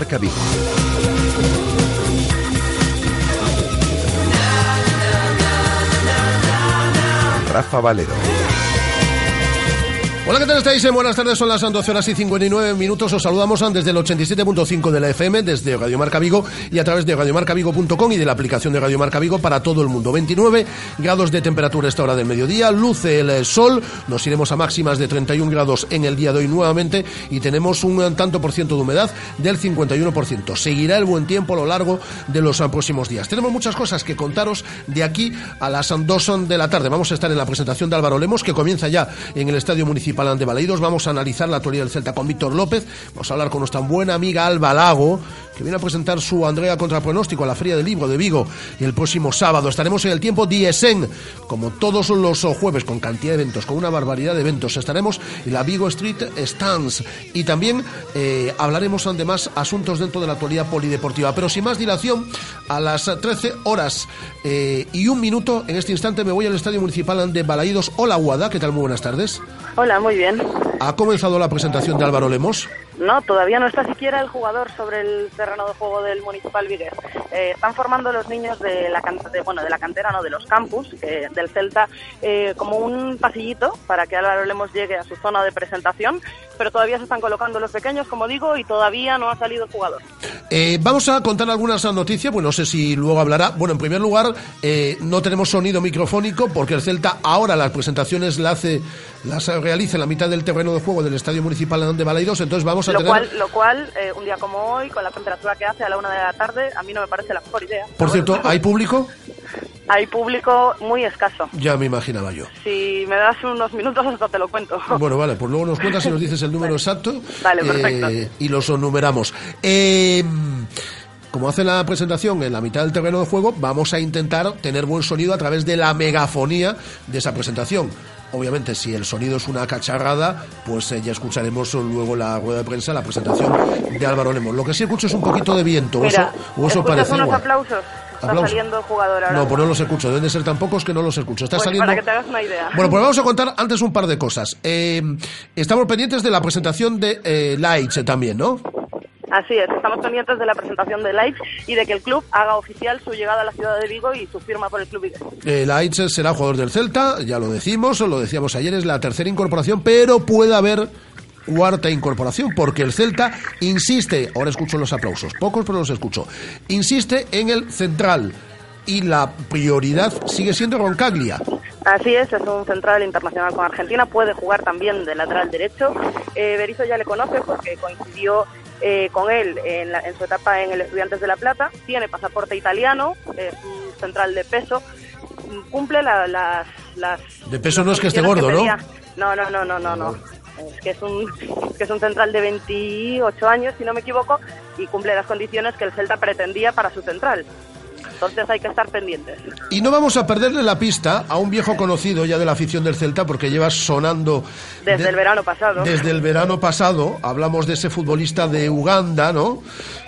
Marca Vigo. Rafa Valero. Hola, ¿qué tal estáis? Eh, buenas tardes, son las 12 horas y 59 minutos. Os saludamos desde el 87.5 de la FM, desde Radio Marca Vigo y a través de radiomarcavigo.com y de la aplicación de Radio Marca Vigo para todo el mundo. 29 grados de temperatura esta hora del mediodía, luce el eh, sol, nos iremos a máximas de 31 grados en el día de hoy nuevamente y tenemos un tanto por ciento de humedad del 51%. Seguirá el buen tiempo a lo largo de los eh, próximos días. Tenemos muchas cosas que contaros de aquí a las 2 de la tarde. Vamos a estar en la presentación de Álvaro Lemos, que comienza ya en el Estadio Municipal de Baleidos. Vamos a analizar la teoría del Celta con Víctor López. Vamos a hablar con nuestra buena amiga Alba Lago, que viene a presentar su Andrea contra pronóstico a la Feria del Libro de Vigo. Y el próximo sábado estaremos en el tiempo Diesen, como todos los jueves, con cantidad de eventos, con una barbaridad de eventos. Estaremos en la Vigo Street Stands. Y también eh, hablaremos además asuntos dentro de la actualidad polideportiva. Pero sin más dilación, a las 13 horas eh, y un minuto, en este instante me voy al Estadio Municipal de Balaídos. Hola, Guada, ¿qué tal? Muy buenas tardes. Hola, muy bien. ¿Ha comenzado la presentación de Álvaro Lemos? No, todavía no está siquiera el jugador sobre el terreno de juego del Municipal Vigues. Eh, están formando los niños de la, de, bueno, de la cantera, no, de los campus del Celta, eh, como un pasillito para que Álvaro Lemos llegue a su zona de presentación, pero todavía se están colocando los pequeños, como digo, y todavía no ha salido el jugador. Eh, vamos a contar algunas noticias, bueno, no sé si luego hablará. Bueno, en primer lugar, no tenemos sonido microfónico porque el Celta ahora las presentaciones las, hace, las realiza en la mitad del terreno de juego del Estadio Municipal de Balaidos, entonces vamos a lo Cual, lo cual, eh, un día como hoy, con la temperatura que hace a la una de la tarde, a mí no me parece la mejor idea. Por cierto, ¿hay público? Hay público muy escaso. Ya me imaginaba yo. Si me das unos minutos, hasta te lo cuento. Bueno, vale, pues luego nos cuentas y nos dices el número exacto. Vale, perfecto. Eh, y los numeramos. Eh, como hace la presentación en la mitad del terreno de juego, vamos a intentar tener buen sonido a través de la megafonía de esa presentación. Obviamente, si el sonido es una cacharrada, pues eh, ya escucharemos luego la rueda de prensa, la presentación de Álvaro Lemos. Lo que sí escucho es un poquito de viento, Mira, eso, eso parece unos aplausos. Está saliendo jugador ahora. No, pues no los escucho. Deben de ser tan pocos que no los escucho. Está pues saliendo... Para que te hagas una idea. Bueno, pues vamos a contar antes un par de cosas. Eh, estamos pendientes de la presentación de eh, Lights también, ¿no? Así es, estamos pendientes de la presentación de Lights y de que el club haga oficial su llegada a la ciudad de Vigo y su firma por el club eh, Lights será jugador del Celta, ya lo decimos, lo decíamos ayer, es la tercera incorporación, pero puede haber cuarta incorporación, porque el Celta insiste, ahora escucho los aplausos, pocos pero los escucho, insiste en el central y la prioridad sigue siendo Roncaglia. Así es, es un central internacional con Argentina, puede jugar también de lateral derecho. Eh, Berizzo ya le conoce porque coincidió eh, con él en, su etapa en el Estudiantes de La Plata, tiene pasaporte italiano, es un central de peso, cumple las, De peso no es que esté gordo, ¿no? No, no, no, no, no, no. Es que es, un, que es un central de 28 años, si no me equivoco, y cumple las condiciones que el Celta pretendía para su central. Entonces hay que estar pendientes. Y no vamos a perderle la pista a un viejo conocido ya de la afición del Celta porque lleva sonando... Desde el verano pasado. Desde el verano pasado. Hablamos de ese futbolista de Uganda, ¿no?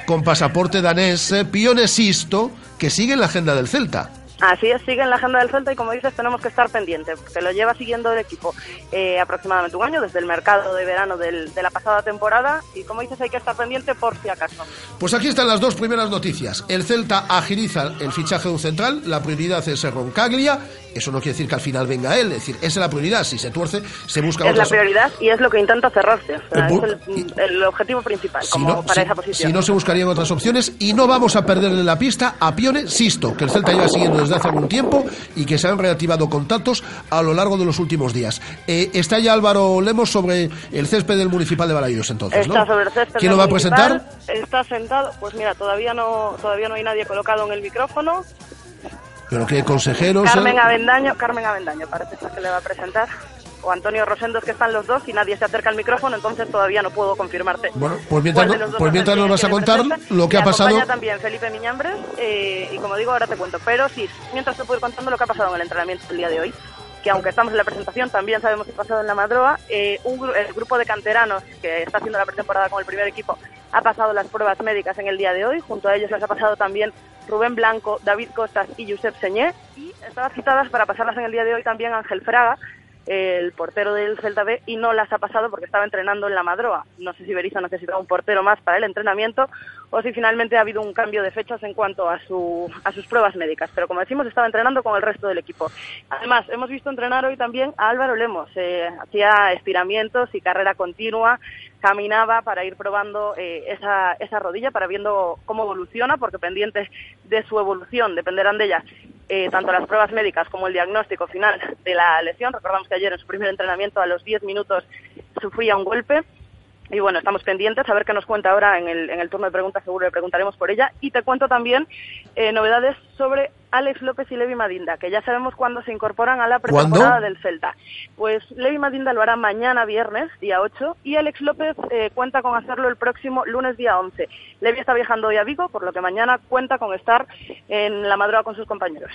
Con pasaporte danés, eh, Pione Sisto, que sigue en la agenda del Celta. Así es, sigue en la agenda del Celta y como dices tenemos que estar pendientes, porque lo lleva siguiendo el equipo eh, aproximadamente un año, desde el mercado de verano de la pasada temporada y como dices hay que estar pendiente por si acaso. Pues aquí están las dos primeras noticias. El Celta agiliza el fichaje de un central, la prioridad es Roncaglia eso no quiere decir que al final venga él, es decir, esa es la prioridad. Si se tuerce, se busca Es la prioridad y es lo que intenta cerrarse. es el, objetivo principal como para esa posición. Si no, se buscarían otras opciones y no vamos a perderle la pista a Pione Sisto, que el Celta lleva siguiendo desde hace algún tiempo y que se han reactivado contactos a lo largo de los últimos días. Eh, está ya Álvaro Lemos sobre el césped del Municipal de Balaidos, entonces, Está sobre el césped ¿Quién lo va a presentar? Está sentado, pues mira, todavía no, todavía no hay nadie colocado en el micrófono. ¿Pero qué consejeros? Carmen Avendaño, Carmen Avendaño, parece que le va a presentar. O Antonio Rosendos, que están los dos y nadie se acerca al micrófono, entonces todavía no puedo confirmarte. Bueno, pues mientras, pues mientras nos vas a contar lo que ha pasado. también Felipe Miñambres, eh, y como digo, ahora te cuento. Pero sí, mientras te puedo ir contando lo que ha pasado en el entrenamiento el día de hoy que aunque estamos en la presentación, también sabemos qué ha pasado en la Madroa. Eh, el grupo de canteranos que está haciendo la pretemporada con el primer equipo ha pasado las pruebas médicas en el día de hoy. Junto a ellos les ha pasado también Rubén Blanco, David Costas y Josep Señé. Y estaban citadas para pasarlas en el día de hoy también Ángel Fraga, el portero del Celta B y no las ha pasado porque estaba entrenando en la Madroa. No sé si Berizzo necesitaba un portero más para el entrenamiento o si finalmente ha habido un cambio de fechas en cuanto a, su, a sus pruebas médicas. Pero como decimos, estaba entrenando con el resto del equipo. Además, hemos visto entrenar hoy también a Álvaro Lemos. Eh, hacía estiramientos y carrera continua, caminaba para ir probando eh, esa, esa rodilla, para viendo cómo evoluciona, porque pendientes de su evolución dependerán de ella eh, tanto las pruebas médicas como el diagnóstico final de la lesión. Recordamos que ayer en su primer entrenamiento a los 10 minutos sufría un golpe. Y bueno, estamos pendientes a ver qué nos cuenta ahora en el, en el turno de preguntas, seguro le preguntaremos por ella. Y te cuento también eh, novedades sobre Alex López y Levi Madinda, que ya sabemos cuándo se incorporan a la pretemporada del Celta. Pues Levi Madinda lo hará mañana viernes, día 8, y Alex López eh, cuenta con hacerlo el próximo lunes, día 11. Levi está viajando hoy a Vigo, por lo que mañana cuenta con estar en la madrugada con sus compañeros.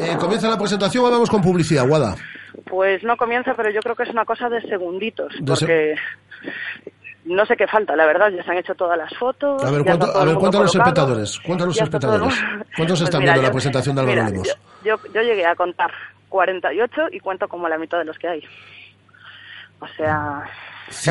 Eh, ¿Comienza la presentación o vamos con publicidad, Guada? Pues no comienza, pero yo creo que es una cosa de segunditos, porque no sé qué falta, la verdad, ya se han hecho todas las fotos. A ver, a ver cuéntanos espectadores, cuéntanos espectadores. ¿Cuántos pues están viendo la presentación de Álvaro Lemos? Yo, yo, llegué a contar 48 y cuento como la mitad de los que hay. O sea,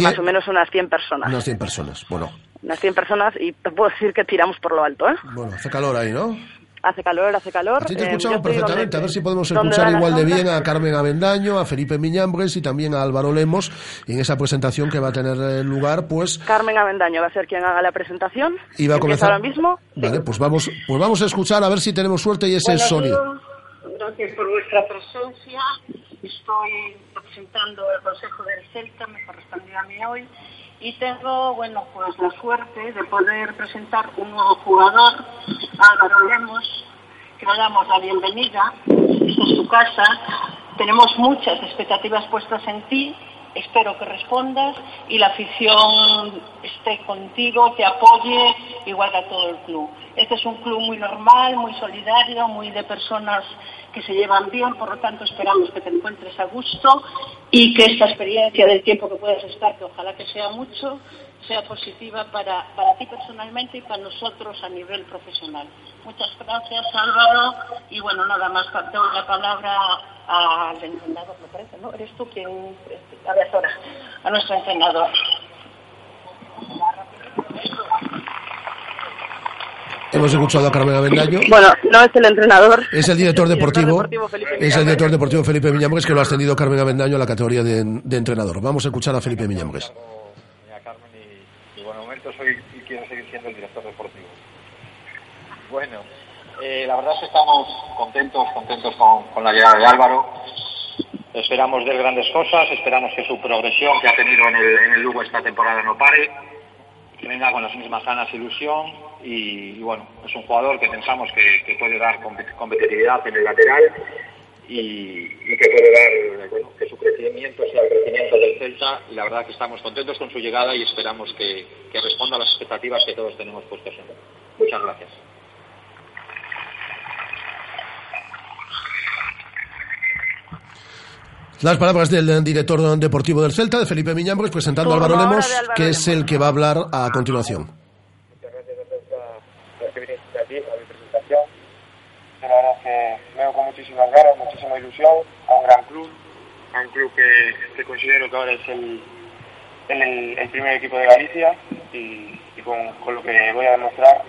más o menos unas 100 personas. Unas 100 personas, bueno. Unas 100 personas y te puedo decir que tiramos por lo alto, ¿eh? Bueno, hace calor ahí, ¿no? Hace calor, hace calor. Sí, te eh, escuchamos perfectamente. a ver si podemos escuchar igual de bien a Carmen Avendaño, a Felipe Miñambres y también a Álvaro Lemos en esa presentación que va a tener eh, lugar, pues... Carmen Avendaño va a ser quien haga la presentación. Y va a comenzar ahora mismo. Vale, pues vamos, pues vamos a escuchar a ver si tenemos suerte y ese sonido. Gracias por vuestra presencia. Estoy representando el Consejo del Celta, me corresponde a mí hoy y tengo, bueno, pues la suerte de poder presentar un nuevo jugador, Álvaro Lemos, que le damos la bienvenida. Esta es tu casa. Tenemos muchas expectativas puestas en ti. Espero que respondas y la afición esté contigo, te apoye, igual que a todo el club. Este es un club muy normal, muy solidario, muy de personas que se llevan bien, por lo tanto esperamos que te encuentres a gusto y que esta experiencia del tiempo que puedas estar, que ojalá que sea mucho, sea positiva para, para ti personalmente y para nosotros a nivel profesional. Muchas gracias Álvaro y bueno, nada más, doy la palabra al entrenador, me parece, ¿no? Eres tú quien, a ver, ahora, a nuestro entrenador. Hemos escuchado a Carmen Avendaño. Bueno, no es el entrenador. Es el director deportivo. es el director deportivo Felipe Miñambres que lo ha ascendido Carmen Avendaño a la categoría de, entrenador. Vamos a escuchar a Felipe Miñambres. Momento soy y quiero seguir siendo el director deportivo. Bueno, eh, la verdad es que estamos contentos, contentos con, la llegada de Álvaro. Esperamos ver grandes cosas, esperamos que su progresión que ha tenido en el, Lugo esta temporada no pare, que venga con las mismas ganas ilusión y, bueno, es un jugador que pensamos que, puede dar competitividad en el lateral y, que puede dar bueno, que su crecimiento sea el crecimiento del Celta y la verdad que estamos contentos con su llegada y esperamos que, responda a las expectativas que todos tenemos puestos en él. Muchas gracias. Las palabras del director deportivo del Celta, de Felipe Miñambres, presentando a Álvaro Lemos, que es el que va a hablar a continuación. Veo con muchísimas ganas, muchísima ilusión a un gran club, a un club que, considero que ahora es el, el, primer equipo de Galicia y, con, lo que voy a demostrar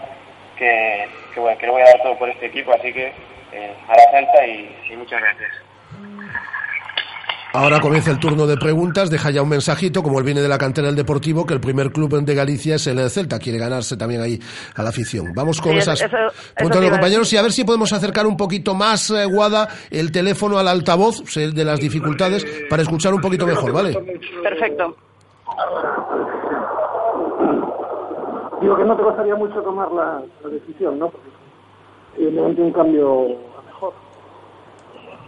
que, que, bueno, que, lo voy a dar todo por este equipo, así que eh, a la Celta y muchas gracias. Ahora comienza el turno de preguntas. Deja ya un mensajito, como él viene de la cantera del Deportivo, que el primer club de Galicia es el Celta. Quiere ganarse también ahí a la afición. Vamos con esas preguntas de compañeros y a ver si podemos acercar un poquito más, eh, Guada, el teléfono al altavoz, de las dificultades, para escuchar un poquito mejor, ¿vale? Perfecto. Digo que no te costaría mucho tomar la, decisión, ¿no? Porque evidentemente un cambio a mejor.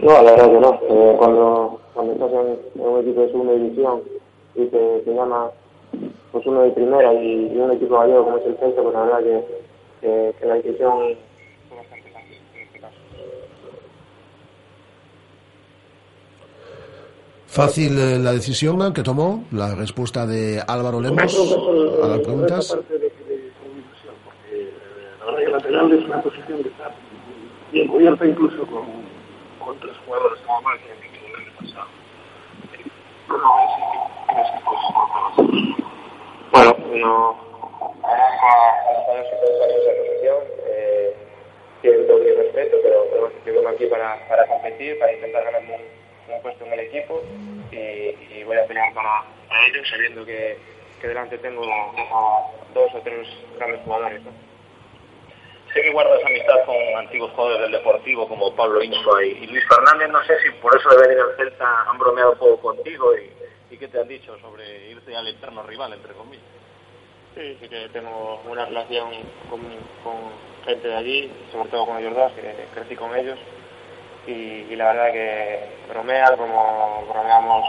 No, la verdad que no. Eh, cuando cuando estás en, un equipo de segunda división y te, llama pues uno de primera y, un equipo gallego como es el Celta, pues la verdad que, que, la decisión fue bastante fácil en este caso. Fácil eh, la decisión que tomó, la respuesta de Álvaro Lemos a las preguntas. Parte de, porque eh, la verdad que el lateral es una posición que está bien cubierta incluso con, con tres jugadores como más ¿cómo ves y crees que puedes aportar? Bueno, no conozco a los jugadores que pueden estar en esa posición, eh, tienen todo mi respeto, pero, yo vengo aquí para, para competir, para intentar ganar un, un puesto en el equipo y, y voy a pelear para, para ello, sabiendo que, que delante tengo a dos o tres grandes jugadores. ¿no? Sé que guardas amistad con antiguos jugadores del Deportivo como Pablo Insua y, Luis Fernández. No sé si por eso de venir al Celta han bromeado poco contigo y, qué te han dicho sobre irte al eterno rival, entre comillas. Sí, sí que tengo una relación con, gente de allí, sobre todo con ellos dos, que crecí con ellos. Y, la verdad que bromean como bromeamos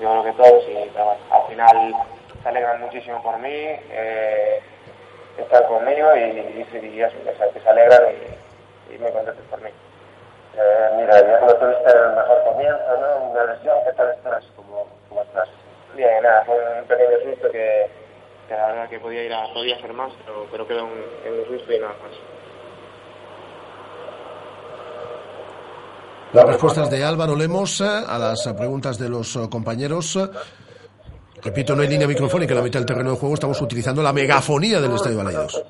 yo creo que todos y al final se alegran muchísimo por mí, eh, están conmigo y, y, y que se, que se alegran y, y muy contentos por mí. Eh, mira, ya no tuviste el mejor comienzo, ¿no? Una lesión, ¿qué tal estás? ¿Cómo, cómo estás? Bien, nada, fue un pequeño susto que, que la verdad que podía ir a, podía hacer más, pero, pero quedó en, en un susto y nada más. Las respuestas de Álvaro Lemos eh, a las preguntas de los eh, compañeros. Repito, no hay línea microfónica en la mitad del terreno de juego. Estamos utilizando la megafonía del Estadio Balaidos.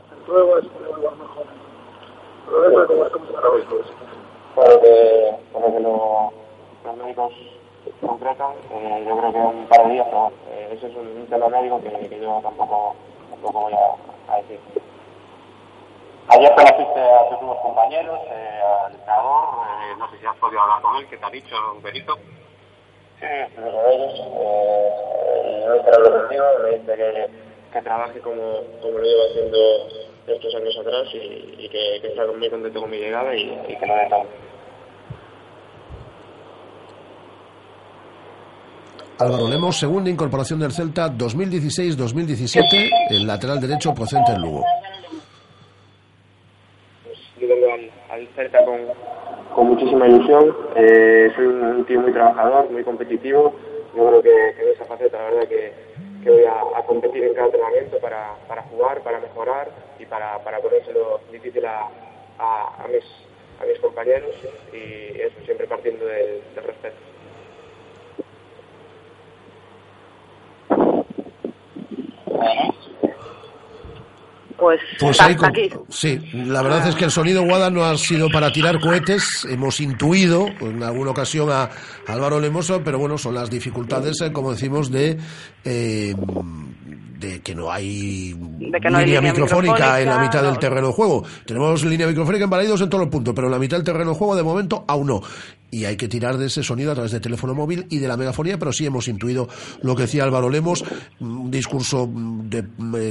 Lo que, que lo- los médicos concretan, eh, yo creo que un par de días, pero bueno, eh, eso es un, tema médico que, que yo tampoco, tampoco voy a, a decir. Ayer conociste a tus nuevos compañeros, eh, al entrenador, eh, no sé si has podido hablar con él, ¿qué te ha dicho Benito? Sí, con ellos, eh, y no estará lo conmigo, me dice que, que trabaje como, como lo llevo haciendo estos años atrás y, y que, que está muy contento con mi llegada y, y que lo dé todo. Álvaro Lemos, segunda incorporación del Celta 2016-2017, el lateral derecho procedente del Lugo. pues yo vengo al, al Celta con, con muchísima ilusión. Eh, soy un, tío muy trabajador, muy competitivo. Yo creo que, en esa faceta, la verdad, que, voy a, competir en cada entrenamiento para, para jugar, para mejorar y para, para ponérselo difícil a, a, mis, compañeros y eso, siempre partiendo del respeto. Pues, Pues hasta ahí con- aquí. Sí, la verdad es que el sonido Guada no ha sido para tirar cohetes. Hemos intuido en alguna ocasión a Álvaro Lemoso, pero bueno, son las dificultades, eh, como decimos, de, eh, de que no hay que no hay línea microfónica en la mitad del no. terreno de juego. Tenemos línea microfónica en Balaidos en todos los puntos, pero en la mitad del terreno de juego de momento aún no. Y hay que tirar de ese sonido a través de teléfono móvil y de la megafonía, pero sí hemos intuido lo que decía Álvaro Lemos, un discurso de,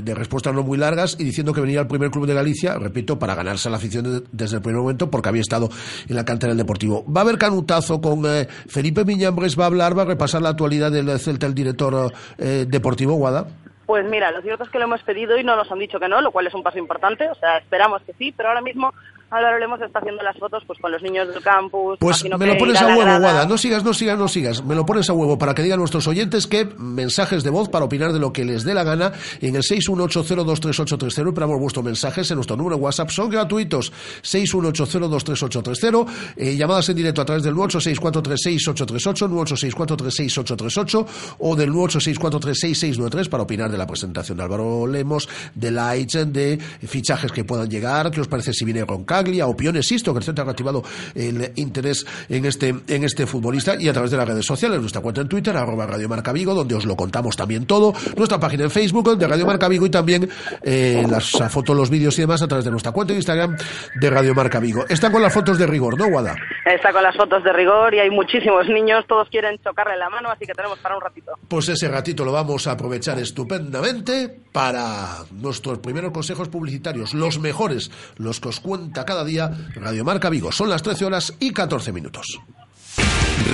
de respuestas no muy largas y diciendo que venía al primer club de Galicia, repito, para ganarse a la afición de- desde el primer momento porque había estado en la cantera del Deportivo. Va a haber canutazo con eh, Felipe Miñambres, va a hablar, va a repasar la actualidad del Celta, el director eh, deportivo, Guada. Pues mira, lo cierto es que lo hemos pedido y no nos han dicho que no, lo cual es un paso importante. O sea, esperamos que sí, pero ahora mismo Álvaro Lemos está haciendo las fotos pues con los niños del campus. Pues me que lo pones a la huevo. Guada. No sigas, no sigas, no sigas. Me lo pones a huevo para que digan nuestros oyentes que mensajes de voz para opinar de lo que les dé la gana en el 618023830. Esperamos vuestros mensajes en nuestro número de WhatsApp. Son gratuitos. 618023830. Eh, llamadas en directo a través del 986436838, 986436838 o del 986436693 para opinar de la presentación de Álvaro Lemos, de Lights, de fichajes que puedan llegar. ¿Qué os parece si viene Roncaglia? Opiniones, insisto, que el Celta ha reactivado el interés en este, en este futbolista y a través de las redes sociales, nuestra cuenta en Twitter, arroba Radio Marca Vigo, donde os lo contamos también todo, nuestra página en Facebook de Radio Marca Vigo y también eh, las fotos, los vídeos y demás a través de nuestra cuenta en Instagram de Radio Marca Vigo. Están con las fotos de rigor, ¿no, Guada? Está con las fotos de rigor y hay muchísimos niños, todos quieren chocarle la mano, así que tenemos para un ratito. Pues ese ratito lo vamos a aprovechar estupendamente para nuestros primeros consejos publicitarios, los mejores, los que os cuenta cada día Radio Marca Vigo. Son las 13 horas y 14 minutos.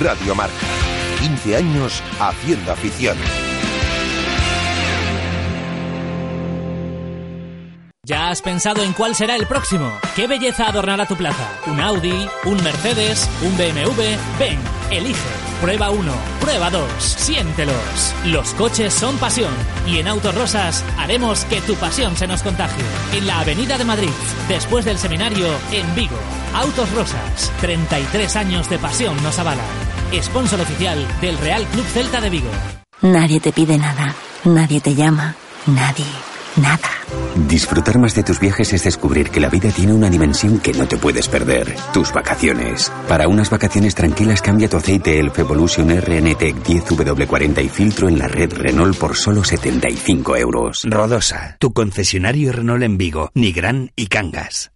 Radio Marca. 15 años haciendo afición. ¿Ya has pensado en cuál será el próximo? ¿Qué belleza adornará tu plaza? ¿Un Audi? ¿Un Mercedes? ¿Un BMW? Ven, elige. Prueba uno, prueba dos, siéntelos. Los coches son pasión y en Autos Rosas haremos que tu pasión se nos contagie. En la Avenida de Madrid, después del seminario, en Vigo. Autos Rosas, 33 años de pasión nos avalan. sponsor oficial del Real Club Celta de Vigo. Nadie te pide nada, nadie te llama, nadie, nada. Disfrutar más de tus viajes es descubrir que la vida tiene una dimensión que no te puedes perder. Tus vacaciones. Para unas vacaciones tranquilas cambia tu aceite Elf Evolution RNT 10W40 y filtro en la red Renault por solo 75 euros. Rodosa, tu concesionario Renault en Vigo, Nigrán y Cangas.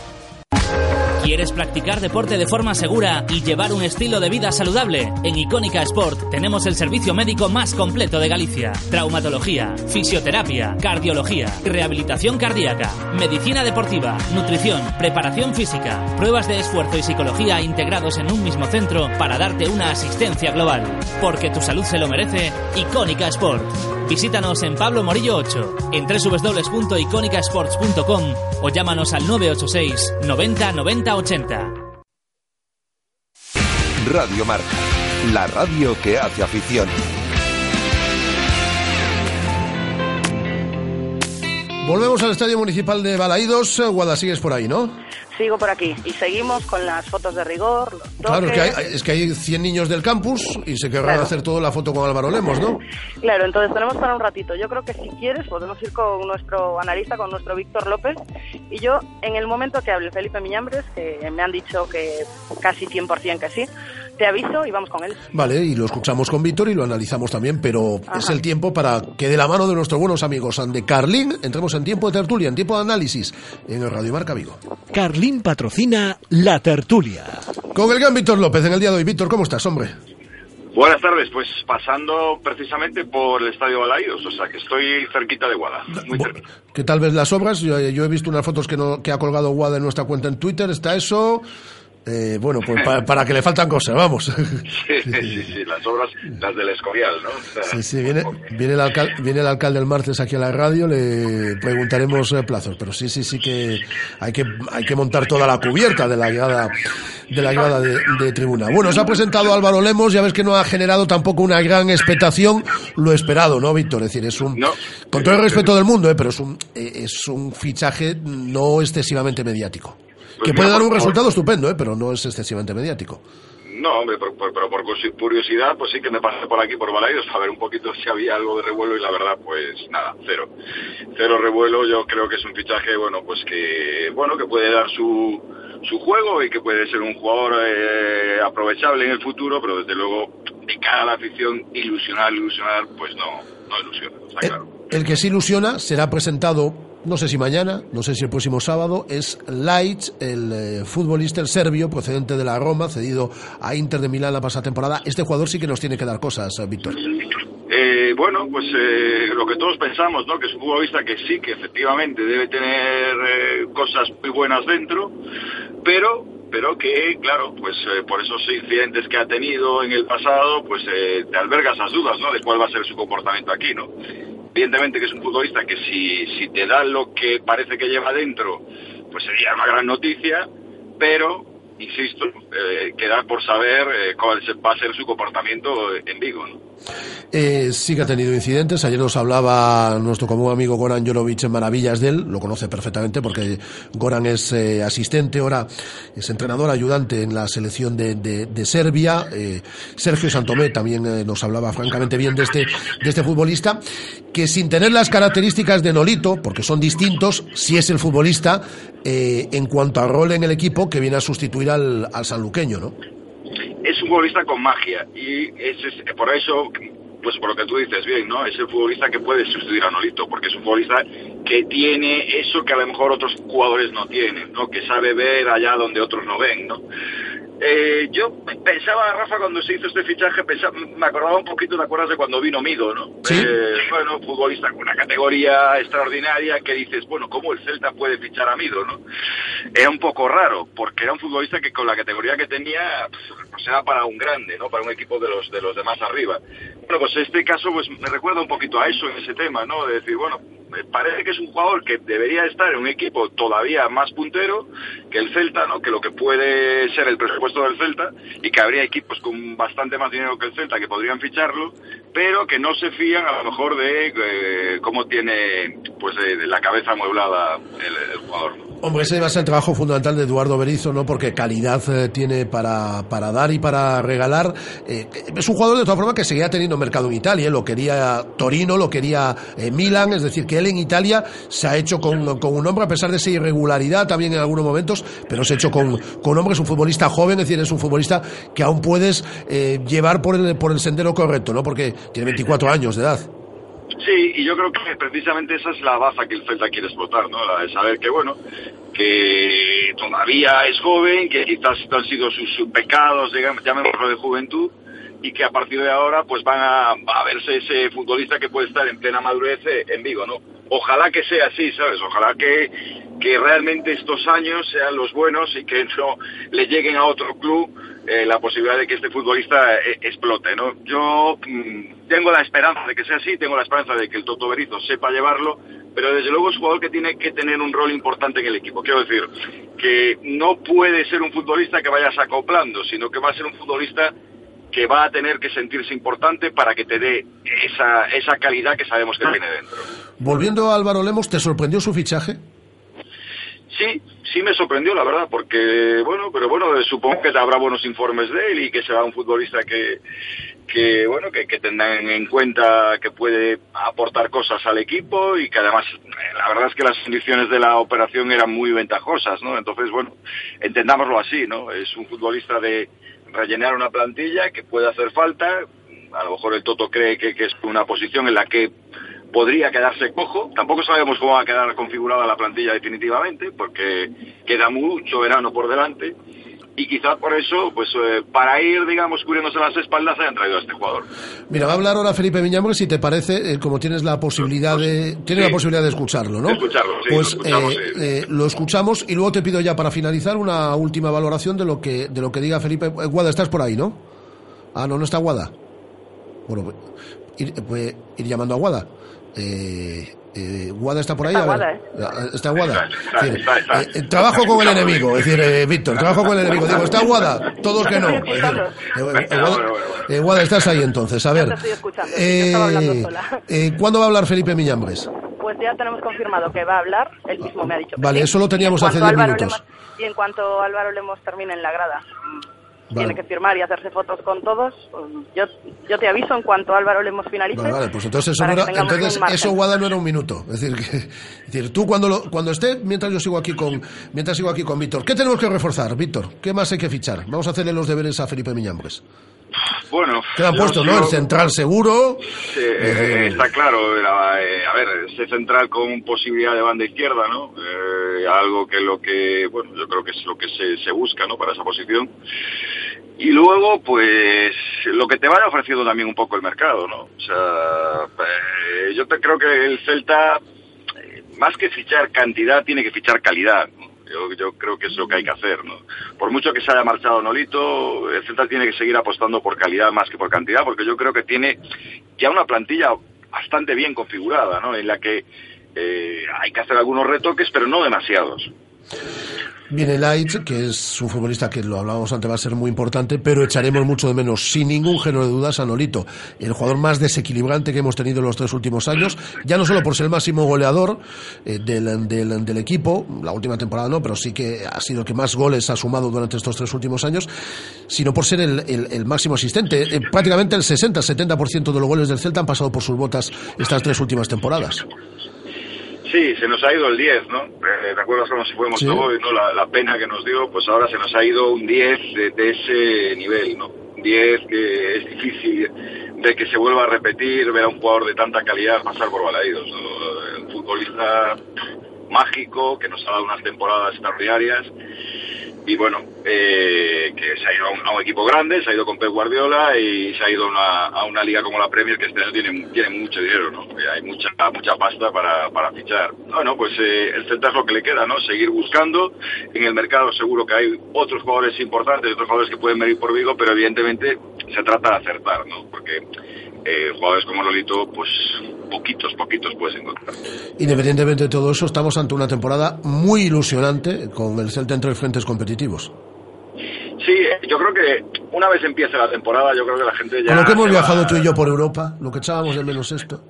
¿Quieres practicar deporte de forma segura y llevar un estilo de vida saludable? En Icónica Sport tenemos el servicio médico más completo de Galicia. Traumatología, fisioterapia, cardiología, rehabilitación cardíaca, medicina deportiva, nutrición, preparación física, pruebas de esfuerzo y psicología integrados en un mismo centro para darte una asistencia global. Porque tu salud se lo merece, Icónica Sport. Visítanos en Pablo Morillo 8, en www.iconicasports.com o llámanos al 986 90 90 80. Radio Marca, la radio que hace afición. Volvemos al Estadio Municipal de Balaídos. Guada, sigues por ahí, ¿no? Sigo por aquí y seguimos con las fotos de rigor. Los Claro, es que, hay, es que hay 100 niños del campus y se querrán Claro. hacer toda la foto con Álvaro Lemos, ¿no? Claro, entonces tenemos para un ratito. Yo creo que si quieres podemos ir con nuestro analista, con nuestro Víctor López. Y yo, en el momento que hable Felipe Miñambres, que me han dicho que casi 100% que sí, te aviso y vamos con él. Vale, y lo escuchamos con Víctor y lo analizamos también, pero es el tiempo para que de la mano de nuestros buenos amigos de Carlín entremos en tiempo de tertulia, en tiempo de análisis en el Radio Marca Vigo. Carlín patrocina La Tertulia. Con el gran Víctor López en el día de hoy. Víctor, ¿cómo estás, hombre? Buenas tardes, pues pasando precisamente por el Estadio Balaidos, o sea que estoy cerquita de Guada, muy. ¿Qué tal ves las obras? Yo, yo he visto unas fotos que, no- que ha colgado Guada en nuestra cuenta en Twitter. Está eso. Eh, bueno, pues pa- para que le faltan cosas, vamos. Sí, sí, sí, las obras, las del Escorial, ¿no? Sí, sí, viene, viene, el alcalde, viene el alcalde el martes aquí a la radio, le preguntaremos eh, plazos, pero sí, sí, sí que hay que hay que montar toda la cubierta de la grada de la grada de, de tribuna. Bueno, se ha presentado Álvaro Lemos, ya ves que no ha generado tampoco una gran expectación, lo esperado, ¿no, Víctor? Es decir, es un con todo el respeto del mundo, eh, pero es un eh, es un fichaje no excesivamente mediático. Que puede dar un resultado estupendo, eh, pero no es excesivamente mediático. No, hombre, por- por- pero por curiosidad, pues sí que me pasé por aquí, por Balaidos, a ver un poquito si había algo de revuelo y la verdad, pues nada, cero. Cero revuelo, yo creo que es un fichaje, bueno, pues que, bueno, que puede dar su, su juego y que puede ser un jugador eh, aprovechable en el futuro, pero desde luego, de cara a la afición, ilusionar, ilusionar, pues no, no ilusiona, está claro. El que se ilusiona será presentado, no sé si mañana, no sé si el próximo sábado, es Light, el eh, futbolista el serbio procedente de la Roma, cedido a Inter de Milán la pasada temporada. Este jugador sí que nos tiene que dar cosas, eh, Víctor. Eh, bueno, pues eh, lo que todos pensamos, ¿no? Que es un futbolista que sí, que efectivamente debe tener eh, cosas muy buenas dentro, pero pero que, claro, pues por esos incidentes que ha tenido en el pasado, pues eh, te alberga esas dudas, ¿no? De cuál va a ser su comportamiento aquí, ¿no? Evidentemente que es un futbolista que si, si te da lo que parece que lleva dentro, pues sería una gran noticia, pero, insisto, eh, queda por saber eh, cuál va a ser su comportamiento en Vigo. Eh, sí que ha tenido incidentes. Ayer nos hablaba nuestro común amigo Goran Jorovic en maravillas de él. Lo conoce perfectamente porque Goran es eh, asistente, ahora es entrenador ayudante en la selección de, de- Serbia. Eh, Sergio Santomé también eh, nos hablaba francamente bien de este, de este futbolista, que sin tener las características de Nolito, porque son distintos, sí es el futbolista eh, en cuanto a rol en el equipo que viene a sustituir al, al sanluqueño, ¿no? Es un futbolista con magia y es, es- por eso pues por lo que tú dices bien no es el futbolista que puede sustituir a Nolito porque es un futbolista que tiene eso que a lo mejor otros jugadores no tienen no que sabe ver allá donde otros no ven no Eh, yo pensaba Rafa cuando se hizo este fichaje pensaba- me acordaba un poquito te acuerdas de cuando vino Mido no Eh, bueno futbolista con una categoría extraordinaria que dices bueno cómo el Celta puede fichar a Mido no era un poco raro porque era un futbolista que con la categoría que tenía pues será para un grande, ¿no? Para un equipo de los de los demás arriba. Bueno, pues este caso pues me recuerda un poquito a eso en ese tema, ¿no? De decir, bueno, parece que es un jugador que debería estar en un equipo todavía más puntero que el Celta, ¿no? Que lo que puede ser el presupuesto del Celta y que habría equipos con bastante más dinero que el Celta que podrían ficharlo, pero que no se fían a lo mejor de eh, cómo tiene pues de la cabeza amueblada el, jugador. Hombre, ese va a ser el trabajo fundamental de Eduardo Berizzo, ¿no? Porque calidad eh, tiene para, para dar y para regalar. Eh, es un jugador de todas formas que seguía teniendo mercado en Italia. ¿eh? Lo quería Torino, lo quería eh, Milan. Es decir, que él en Italia se ha hecho con, con, un hombre, a pesar de esa irregularidad también en algunos momentos, pero se ha hecho con, con un hombre. Es un futbolista joven, es decir, es un futbolista que aún puedes llevar por el, por el sendero correcto, ¿no? Porque tiene 24 años de edad. Sí, y yo creo que precisamente esa es la baza que el Celta quiere explotar, ¿no? La de saber que, bueno, que todavía es joven, que quizás han sido sus, sus pecados, digamos, llamémoslo de juventud, y que a partir de ahora pues van a, a, verse ese futbolista que puede estar en plena madurez en Vigo, ¿no? Ojalá que sea así, ¿sabes? Ojalá que, que realmente estos años sean los buenos y que no le lleguen a otro club eh, la posibilidad de que este futbolista eh, explote, ¿no? Yo mmm, tengo la esperanza de que sea así, tengo la esperanza de que el Toto Berizzo sepa llevarlo, pero desde luego es jugador que tiene que tener un rol importante en el equipo. Quiero decir, que no puede ser un futbolista que vayas acoplando, sino que va a ser un futbolista que va a tener que sentirse importante para que te dé esa, esa calidad que sabemos que tiene dentro. Volviendo a Álvaro Lemos, ¿te sorprendió su fichaje? Sí, sí me sorprendió, la verdad, porque, bueno, pero bueno, supongo que habrá buenos informes de él y que será un futbolista que, que bueno, que, que tendrán en cuenta que puede aportar cosas al equipo y que además, la verdad es que las condiciones de la operación eran muy ventajosas, ¿no? Entonces, bueno, entendámoslo así, ¿no? Es un futbolista de rellenar una plantilla que puede hacer falta, a lo mejor el Toto cree que, que es una posición en la que podría quedarse cojo. Tampoco sabemos cómo va a quedar configurada la plantilla definitivamente, porque queda mucho verano por delante. Y quizás por eso, pues eh, para ir, digamos, cubriéndose las espaldas, hayan traído a este jugador. Mira, va a hablar ahora Felipe Viñamores, si te parece, eh, como tienes la posibilidad de, tienes sí. la posibilidad de escucharlo, ¿no? De escucharlo, sí, pues lo escuchamos, eh, sí. eh, lo escuchamos y luego te pido ya para finalizar una última valoración de lo que de lo que diga Felipe. Eh, Guada, estás por ahí, ¿no? Ah, no, no está Guada. Bueno, ir, pues, ir llamando a Guada. Eh, eh, Guada está por ahí. Está. Guada, ¿eh? Está Guada. Está, está. eh, eh, trabajo con el enemigo, es decir, eh, Víctor, trabajo con el enemigo. Digo, ¿está Guada? Todos que no. Es decir, eh, eh, Guada, eh, Guada, estás ahí entonces. A ver. Ya te estoy escuchando, sí, yo estaba hablando Eh, sola. eh, ¿Cuándo va a hablar Felipe Miñambres? Pues ya tenemos confirmado que va a hablar, él mismo me ha dicho que Vale, sí. eso lo teníamos Y en hace cuanto 10 Álvaro minutos. Lemos- y en cuanto Álvaro Lemos termine en la grada, Vale. tiene que firmar y hacerse fotos con todos, pues yo, yo te aviso en cuanto Álvaro Lemos finalice. Vale, vale, pues entonces no era, eso Guada no era un minuto. Es decir, que, es decir tú cuando lo- cuando esté, mientras yo sigo aquí con mientras sigo aquí con Víctor, ¿qué tenemos que reforzar, Víctor? ¿Qué más hay que fichar? Vamos a hacerle los deberes a Felipe Miñambres. Bueno, Quedan yo puestos, ¿no? El central seguro. Sí, eh, está claro, la- eh, a ver, ese central con posibilidad de banda izquierda, ¿no? Eh, algo que lo que, bueno, yo creo que es lo que se, se busca, ¿no? Para esa posición. Y luego, pues, lo que te vaya ofreciendo también un poco el mercado, ¿no? O sea, eh, yo te creo que el Celta, eh, más que fichar cantidad, tiene que fichar calidad. Yo, yo creo que es lo que hay que hacer, ¿no? Por mucho que se haya marchado Nolito, el Celta tiene que seguir apostando por calidad más que por cantidad, porque yo creo que tiene ya una plantilla bastante bien configurada, ¿no? En la que eh, hay que hacer algunos retoques, pero no demasiados. Viene Light, que es un futbolista que lo hablábamos antes, va a ser muy importante, pero echaremos mucho de menos, sin ningún género de dudas, a Nolito, el jugador más desequilibrante que hemos tenido en los tres últimos años, ya no solo por ser el máximo goleador eh, del, del, del equipo, la última temporada no, pero sí que ha sido el que más goles ha sumado durante estos tres últimos años, sino por ser el, máximo asistente. Eh, prácticamente el 60-70% de los goles del Celta han pasado por sus botas estas tres últimas temporadas. Sí, se nos ha ido el 10, ¿no? Eh, ¿Te acuerdas cuando se fue Sí. Mostovoy, no? La, la pena que nos dio, pues ahora se nos ha ido un 10 de, de ese nivel, ¿no? Un 10 que es difícil de que se vuelva a repetir, ver a un jugador de tanta calidad pasar por Balaídos, ¿no? Un futbolista mágico que nos ha dado unas temporadas extraordinarias y bueno, eh, que se ha ido a un, a un, equipo grande, se ha ido con Pep Guardiola y se ha ido a una, liga como la Premier que este año tiene, tiene mucho dinero, ¿no? Hay mucha mucha pasta para, para fichar. Bueno, pues eh, el Celta que le queda, ¿no? Seguir buscando. En el mercado seguro que hay otros jugadores importantes, otros jugadores que pueden venir por Vigo, pero evidentemente se trata de acertar, ¿no? Porque eh, jugadores como Lolito, pues poquitos, poquitos puedes encontrar. Independientemente de todo eso, estamos ante una temporada muy ilusionante con el Celta entre frentes competitivos. Sí, yo creo que una vez empiece la temporada, yo creo que la gente ya... Con lo que hemos viajado va... tú y yo por Europa, lo que echábamos de menos esto.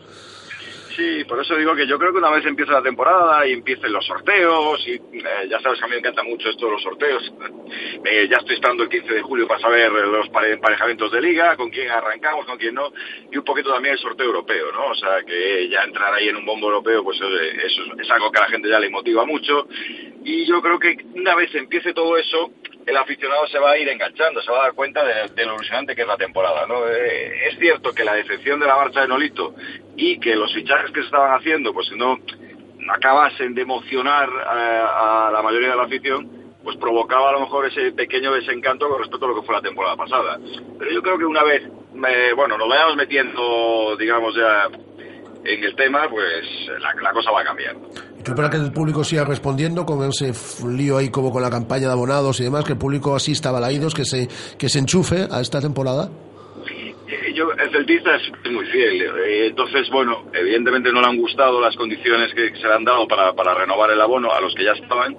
Sí, por eso digo que yo creo que una vez empiece la temporada y empiecen los sorteos, y eh, ya sabes que a mí me encanta mucho esto de los sorteos, eh, ya estoy esperando el 15 de julio para saber los emparejamientos de liga, con quién arrancamos, con quién no, y un poquito también el sorteo europeo, ¿no? O sea, que ya entrar ahí en un bombo europeo, pues eh, eso es algo que a la gente ya le motiva mucho, y yo creo que una vez empiece todo eso, el aficionado se va a ir enganchando, se va a dar cuenta de, lo ilusionante que es la temporada. ¿no? Eh, es cierto que la decepción de la marcha de Nolito y que los fichajes que se estaban haciendo, pues no acabasen de emocionar a, a la mayoría de la afición, pues provocaba a lo mejor ese pequeño desencanto con respecto a lo que fue la temporada pasada. Pero yo creo que una vez, me, bueno, nos vayamos metiendo, digamos ya en el tema, pues la, la cosa va cambiando. ¿Y tú para que el público siga respondiendo con ese lío ahí como con la campaña de abonados y demás, que el público asista a Balaídos, que se, que se enchufe a esta temporada? Yo, el celtista es muy fiel. Eh, entonces, bueno, evidentemente no le han gustado las condiciones que se le han dado para, para renovar el abono a los que ya estaban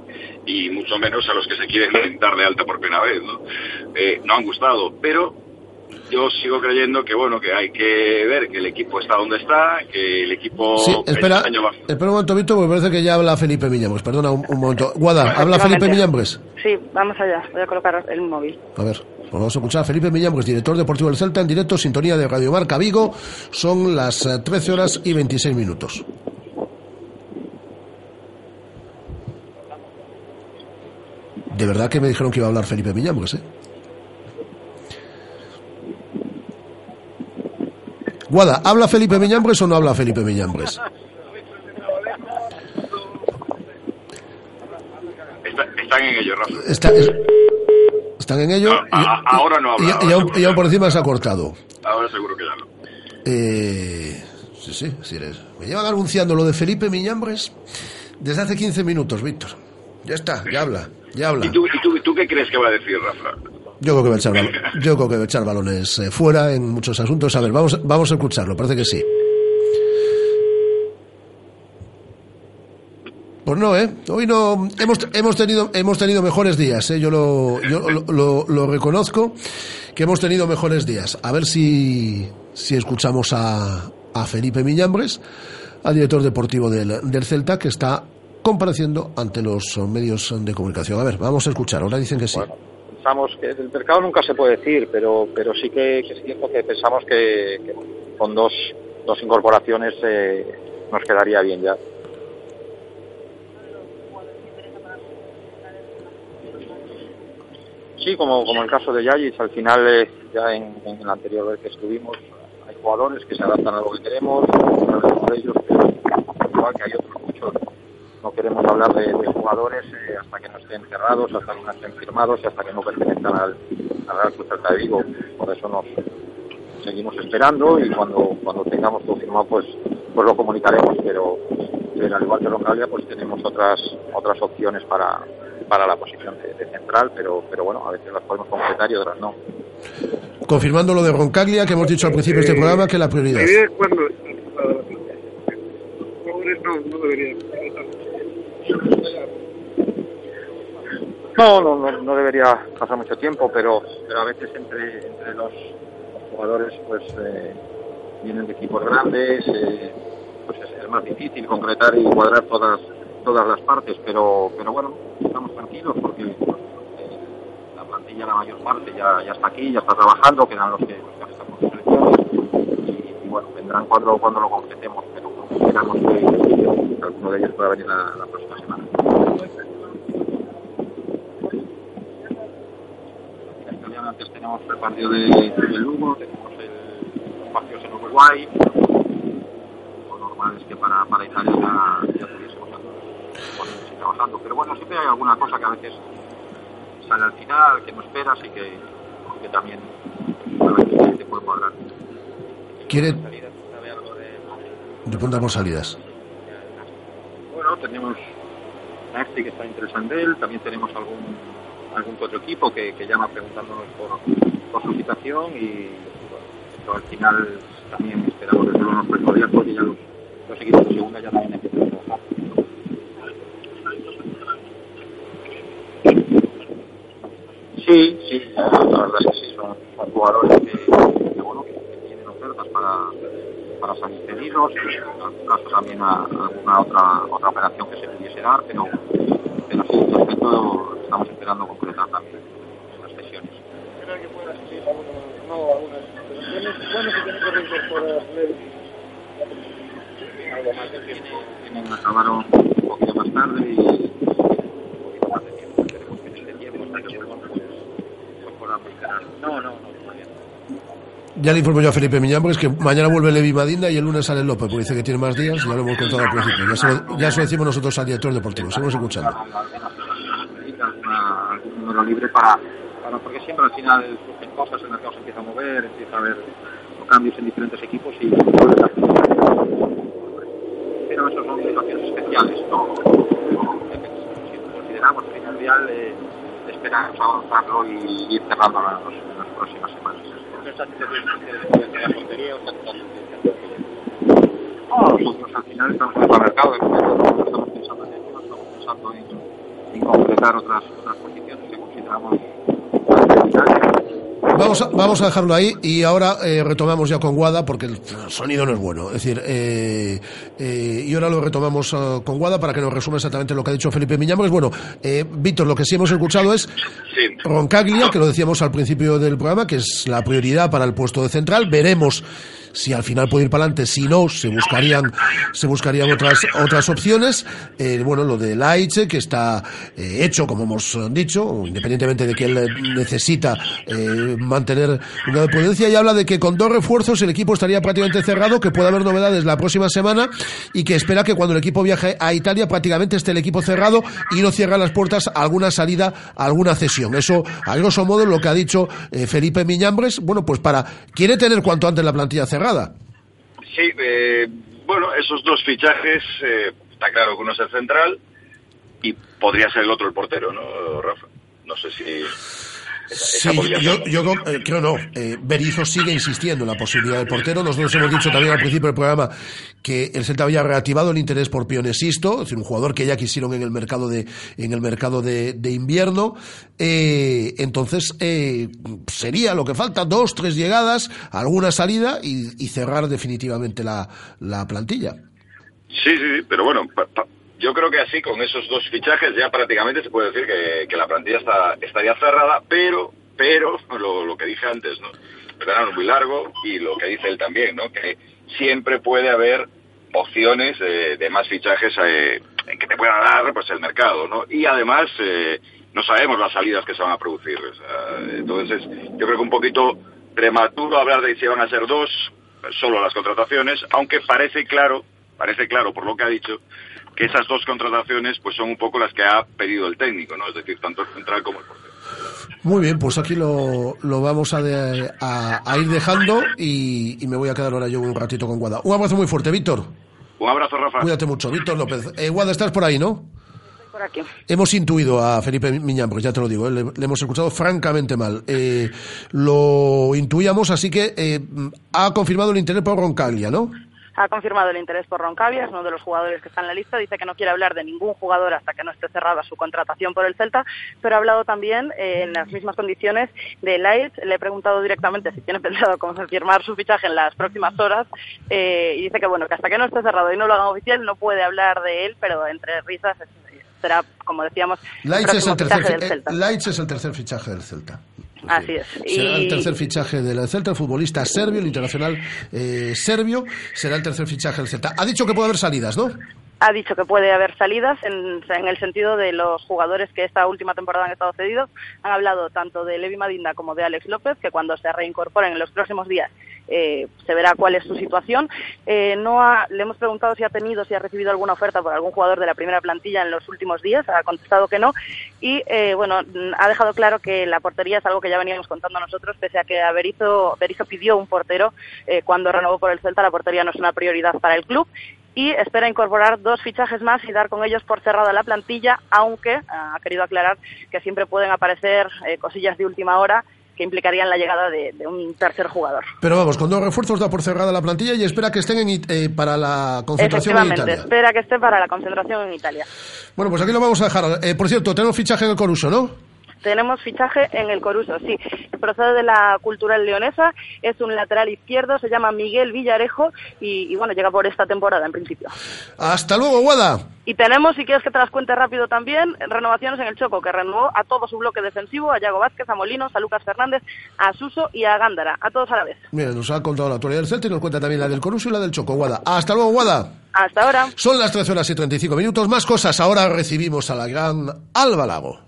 y mucho menos a los que se quieren dar de alta por primera vez. ¿no? Eh, no han gustado, pero yo sigo creyendo que bueno que hay que ver que el equipo está donde está que el equipo sí, espera, este año va... espera un momento Víctor porque parece que ya habla Felipe Miñambres perdona un, un momento. Guada habla Felipe Miñambres sí vamos allá. Voy a colocar el móvil. A ver pues vamos a escuchar a Felipe Miñambres director deportivo del Celta en directo sintonía de Radio Marca Vigo. Son las 13 horas y 26 minutos. De verdad que me dijeron que iba a hablar Felipe Miñambres eh Guada, ¿habla Felipe Miñambres o no habla Felipe Miñambres? Está, están en ello, Rafa. Está, es, están en ello. No, a, y, ahora no habla. Y, ahora y, aún, y, aún, por encima se ha cortado. Ahora seguro que ya no. Eh, sí, sí, así eres. Me llevan anunciando lo de Felipe Miñambres desde hace 15 minutos, Víctor. Ya está, ya habla, ya habla. ¿Y tú, y tú, tú qué crees que va a decir, Rafa? Yo creo que va a echar, balón, yo creo que va a echar balones eh, fuera en muchos asuntos. A ver, vamos, vamos a escucharlo, parece que sí. Pues no, ¿eh? Hoy no hemos, hemos tenido hemos tenido mejores días, ¿eh? Yo lo yo lo, lo, lo, reconozco que hemos tenido mejores días. A ver si si escuchamos a, a Felipe Miñambres, al director deportivo del, del Celta que está compareciendo ante los medios de comunicación. A ver, vamos a escuchar. Ahora dicen que sí. Bueno pensamos que del mercado nunca se puede decir, pero pero sí que, que es cierto que pensamos que, que con dos, dos incorporaciones eh, nos quedaría bien ya. Sí, como, como el caso de Yayis, al final eh, ya en, en anterior vez que estuvimos hay jugadores que se adaptan a lo que queremos, de ellos, pero igual que hay otros no queremos hablar de, de jugadores eh, hasta que no estén cerrados, hasta que no estén firmados y hasta que no pertenezcan al, al Real de Vigo. Por eso nos seguimos esperando y cuando cuando tengamos todo firmado pues pues lo comunicaremos, pero, pero al igual que Roncaglia pues tenemos otras otras opciones para para la posición de, de, central, pero pero bueno, a veces las podemos completar y otras no. Confirmando lo de Roncaglia que hemos dicho al principio de este programa que es la prioridad. Cuando no, no debería no, no, no, debería pasar mucho tiempo, pero, a veces entre, los, jugadores pues eh, vienen de equipos grandes, eh, pues es, más difícil concretar y cuadrar todas todas las partes, pero pero bueno, estamos tranquilos porque eh, la plantilla la mayor parte ya, ya está aquí, ya está trabajando, quedan los que, los que están con selecciones y, bueno, vendrán cuando, cuando lo concretemos, esperamos que, alguno de ellos pueda venir la, la próxima semana. antes tenemos el partido de, de Lugo, tenemos el, los partidos en Uruguay, lo normal es que para, para Italia ya, ya tuviésemos seguir trabajando, pero bueno, siempre hay alguna cosa que a veces sale al final, que no esperas y que, que también a qué te puede cuadrar. ¿Quiere...? Repondamos salidas. Bueno, tenemos Maxi que está interesante él, también tenemos algún algún otro equipo que, llama preguntándonos por, por su situación y bueno, al final también esperamos que solo nos respondía porque ya los, los equipos de segunda ya también empiezan a trabajar. Sí, sí, la verdad es que sí, son, jugadores que, bueno, que tienen ofertas para, para salir cedidos, en algún caso también a, alguna otra otra operación que se pudiese dar, pero, pero sí, en efecto estamos esperando concretar también las sesiones. ¿Cree que pueda asistir alguno, no algunas? Bueno, se tiene que reincorporar Algo más que tiene, tienen, acabaron un poquito más tarde y un poquito más de tiempo. Esperemos que en tiempo, hasta que vuelvan, pues, pues aplicar. No, no, no. Ya le informo yo a Felipe Miñán, porque es que mañana vuelve Levi Madinda y el lunes sale López, porque dice que tiene más días, ya lo hemos contado al principio. Ya se lo, ya se lo decimos nosotros al director deportivo, seguimos escuchando. Número libre para, porque siempre al final surgen cosas, el mercado se empieza a mover, empieza a haber cambios en diferentes equipos y pero eso son situaciones especiales, no si consideramos primordial eh, esperamos avanzarlo y ir los, en las próximas semanas. ¿Esta situación de la portería o esta situación no, nosotros al final estamos mercado, estamos pensando en ello, estamos pensando en, en concretar otras, otras posiciones que consideramos Vamos a, vamos a dejarlo ahí y ahora eh, retomamos ya con Guada porque el sonido no es bueno. Es decir, eh, eh, y ahora lo retomamos uh, con Guada para que nos resuma exactamente lo que ha dicho Felipe Miñamos. Bueno, eh, Víctor, lo que sí hemos escuchado es Sí. Roncaglia, que lo decíamos al principio del programa, que es la prioridad para el puesto de central. Veremos si al final puede ir para adelante, si no, se buscarían, se buscarían otras, otras opciones. Eh, bueno, lo de Laiche, que está eh, hecho, como hemos dicho, independientemente de que él necesita eh, mantener una prudencia, y habla de que con dos refuerzos el equipo estaría prácticamente cerrado, que puede haber novedades la próxima semana, y que espera que cuando el equipo viaje a Italia prácticamente esté el equipo cerrado y no cierra las puertas a alguna salida, a alguna cesión. Eso, a grosso modo, lo que ha dicho Felipe Miñambres, bueno, pues para, quiere tener cuanto antes la plantilla cerrada. Sí, eh, bueno, esos dos fichajes, eh, está claro que uno es el central y podría ser el otro el portero, ¿no, Rafa? No sé si... Sí, yo, yo eh, creo no. Eh, Berizzo sigue insistiendo en la posibilidad del portero. Nosotros hemos dicho también al principio del programa que el Celta había reactivado el interés por Pionesisto, es decir, un jugador que ya quisieron en el mercado de en el mercado de, de invierno. Eh, entonces eh, sería lo que falta dos, tres llegadas, alguna salida y, y cerrar definitivamente la, la plantilla. Sí, sí, sí, pero bueno, pa- pa- yo creo que así, con esos dos fichajes, ya prácticamente se puede decir que, la plantilla está, estaría cerrada, pero, pero, lo, que dije antes, ¿no? El verano es muy largo y lo que dice él también, ¿no? Que siempre puede haber opciones eh, de más fichajes eh, en que te pueda dar pues el mercado, ¿no? Y además eh, no sabemos las salidas que se van a producir. entonces, yo creo que un poquito prematuro hablar de si van a ser dos, solo las contrataciones, aunque parece claro, parece claro por lo que ha dicho, que esas dos contrataciones pues son un poco las que ha pedido el técnico, ¿no? Es decir, tanto el central como el portero. Muy bien, pues aquí lo, lo vamos a, de- a, a ir dejando y, y me voy a quedar ahora yo un ratito con Guada. Un abrazo muy fuerte, Víctor. Un abrazo, Rafa. Cuídate mucho, Víctor López. Eh, Guada, estás por ahí, ¿no? Por aquí. Hemos intuido a Felipe Miñambros, ya te lo digo, eh, le, le hemos escuchado francamente mal. Eh, lo intuíamos, así que eh, ha confirmado el interés por Roncaglia, ¿no? Ha confirmado el interés por Roncaglia, es uno de los jugadores que está en la lista. Dice que no quiere hablar de ningún jugador hasta que no esté cerrada su contratación por el Celta, pero ha hablado también eh, en las mismas condiciones de Light. Le he preguntado directamente si tiene pensado confirmar su fichaje en las próximas horas eh, y dice que bueno que hasta que no esté cerrado y no lo hagan oficial no puede hablar de él, pero entre risas será, como decíamos, el Leitz es, el tercer, fichaje del eh, Celta. Leitz es el tercer fichaje del Celta. Así es. Será el tercer fichaje del Celta, el futbolista serbio, el internacional eh, serbio, será el tercer fichaje del Celta. Ha dicho que puede haber salidas, ¿no? Ha dicho que puede haber salidas en, el sentido de los jugadores que esta última temporada han estado cedidos. Han hablado tanto de Levi Madinda como de Alex López, que cuando se reincorporen en los próximos días eh, se verá cuál es su situación. Eh, no le hemos preguntado si ha tenido, si ha recibido alguna oferta por algún jugador de la primera plantilla en los últimos días, ha contestado que no y eh, bueno, ha dejado claro que la portería es algo que ya veníamos contando nosotros, pese a que Berizzo, Berizzo pidió un portero cuando renovó por el Celta, la portería no es una prioridad para el club y espera incorporar dos fichajes más y dar con ellos por cerrada la plantilla, aunque ha querido aclarar que siempre pueden aparecer eh, cosillas de última hora que implicarían la llegada de, de, un tercer jugador. Pero vamos, con dos refuerzos da por cerrada la plantilla y espera que estén en, eh, para la concentración en Italia. espera que estén para la concentración en Italia. Bueno, pues aquí lo vamos a dejar. Eh, por cierto, tenemos fichaje en el Coruso, ¿no? Tenemos fichaje en el Coruso, sí. Procede de la cultural leonesa, es un lateral izquierdo, se llama Miguel Villarejo y, y, bueno, llega por esta temporada en principio. Hasta luego, Guada. Y tenemos, si quieres que te las cuente rápido también, renovaciones en el Choco, que renovó a todo su bloque defensivo, a Yago Vázquez, a Molinos, a Lucas Fernández, a Suso y a Gándara, a todos a la vez. Mira, nos ha contado la autoridad del Celta y nos cuenta también la del Coruso y la del Choco, Guada. Hasta luego, Guada. Hasta ahora. Son las 13 horas y 35 minutos. Más cosas. Ahora recibimos a la gran Alba Lago.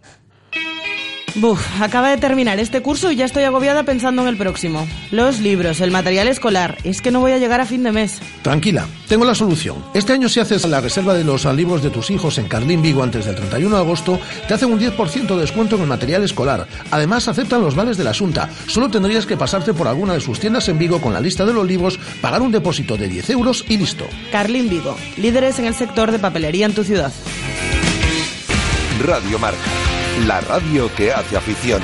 Buf, acaba de terminar este curso y ya estoy agobiada pensando en el próximo. Los libros, el material escolar, es que no voy a llegar a fin de mes. Tranquila, tengo la solución. Este año si haces la reserva de los libros de tus hijos en Carlín Vigo antes del 31 de agosto, te hacen un 10% de descuento en el material escolar. Además aceptan los vales de la Asunta. Solo tendrías que pasarte por alguna de sus tiendas en Vigo con la lista de los libros, pagar un depósito de 10 euros y listo. Carlín Vigo, líderes en el sector de papelería en tu ciudad. Radio Marca, la radio que hace afición.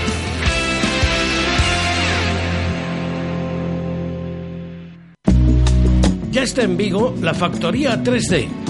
Ya está en Vigo la factoría 3D.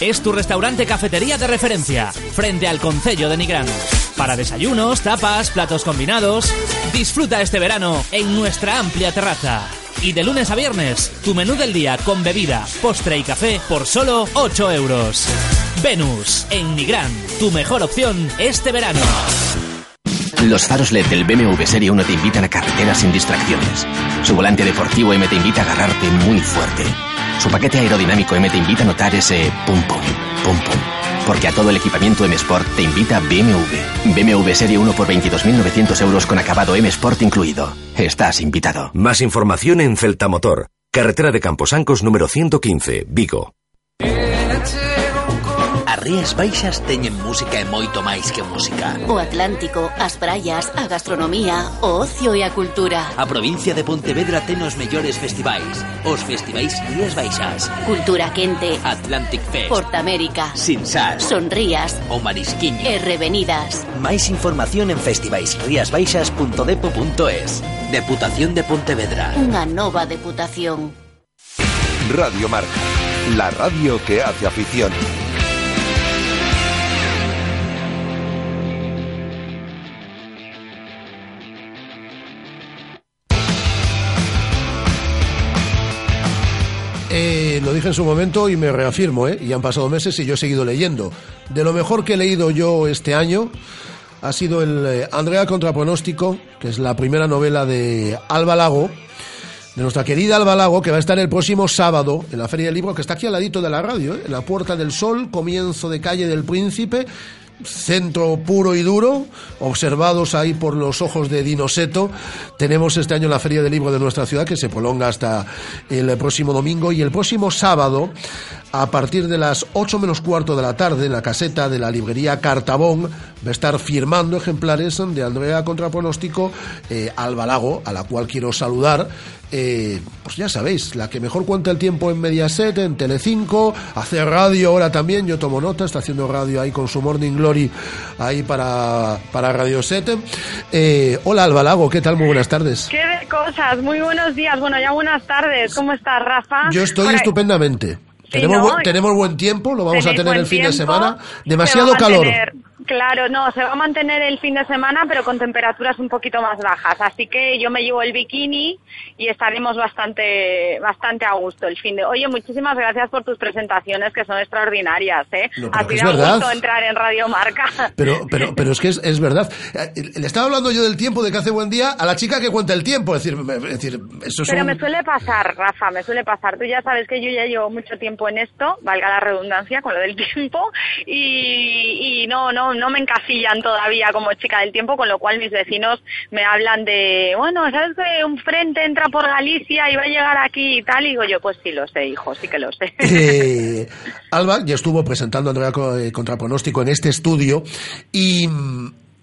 Es tu restaurante cafetería de referencia, frente al Concello de Nigrán. Para desayunos, tapas, platos combinados. Disfruta este verano en nuestra amplia terraza. Y de lunes a viernes, tu menú del día con bebida, postre y café por solo 8 euros. Venus, en Nigrán, tu mejor opción este verano. Los faros LED del BMW Serie 1 te invitan a carreteras sin distracciones. Su volante deportivo M te invita a agarrarte muy fuerte. Su paquete aerodinámico M te invita a notar ese pum pum, pum pum. Porque a todo el equipamiento M Sport te invita BMW. BMW Serie 1 por 22.900 euros con acabado M Sport incluido. Estás invitado. Más información en Celta Motor. Carretera de Camposancos número 115, Vigo. As Rías Baixas teñen música e moito máis que música. O Atlántico, as praias, a gastronomía, o ocio e a cultura. A provincia de Pontevedra ten os mellores festivais. Os festivais Rías Baixas. Cultura quente. Atlantic Fest. Portamérica. Sinsas. Sonrías. O Marisquiño. E Revenidas. Máis información en festivaisriasbaixas.depo.es. Deputación de Pontevedra. Unha nova deputación. Radio Marca, la radio que hace afición. Lo dije en su momento y me reafirmo, ¿eh? y han pasado meses y yo he seguido leyendo. De lo mejor que he leído yo este año ha sido el eh, Andrea contra pronóstico, que es la primera novela de Alba Lago, de nuestra querida Alba Lago, que va a estar el próximo sábado en la Feria del Libro, que está aquí al ladito de la radio, ¿eh? en la Puerta del Sol, comienzo de calle del Príncipe, centro puro y duro, observados ahí por los ojos de Dinoseto. Tenemos este año la Feria del Libro de nuestra ciudad que se prolonga hasta el próximo domingo y el próximo sábado, a partir de las 8 menos cuarto de la tarde, en la caseta de la librería Cartabón, va a estar firmando ejemplares de Andrea contra pronóstico eh, Alba Lago, a la cual quiero saludar. Eh, pues ya sabéis, la que mejor cuenta el tiempo en Mediaset, en Telecinco, hace radio ahora también, yo tomo nota, está haciendo radio ahí con su Morning Glory ahí para, para Radio 7. Eh, hola Alba Lago, ¿qué tal? Muy buenas tardes. ¿Qué de cosas? Muy buenos días, bueno, ya buenas tardes. ¿Cómo estás, Rafa? Yo estoy estupendamente. tenemos, tenemos buen tiempo, lo vamos a tener el fin de semana. se Demasiado calor. Claro, no, se va a mantener el fin de semana, pero con temperaturas un poquito más bajas. Así que yo me llevo el bikini y estaremos bastante, bastante a gusto el fin de. Oye, muchísimas gracias por tus presentaciones que son extraordinarias, ¿eh? No, gusto entrar en Radio Marca. Pero, pero, pero es que es, es verdad. Eh, Le estaba hablando yo del tiempo, de que hace buen día, a la chica que cuenta el tiempo. Es decir, es decir eso es Pero un- me suele pasar, Rafa, me suele pasar. Tú ya sabes que yo ya llevo mucho tiempo en esto, valga la redundancia con lo del tiempo, y, y no, no, no me encasillan todavía como chica del tiempo, con lo cual mis vecinos me hablan de, bueno, ¿sabes que un frente entra por Galicia y va a llegar aquí y tal? Y digo yo, pues sí lo sé, hijo, sí que lo sé. Eh, Alba ya estuvo presentando Andrea eh, Contrapronóstico en este estudio y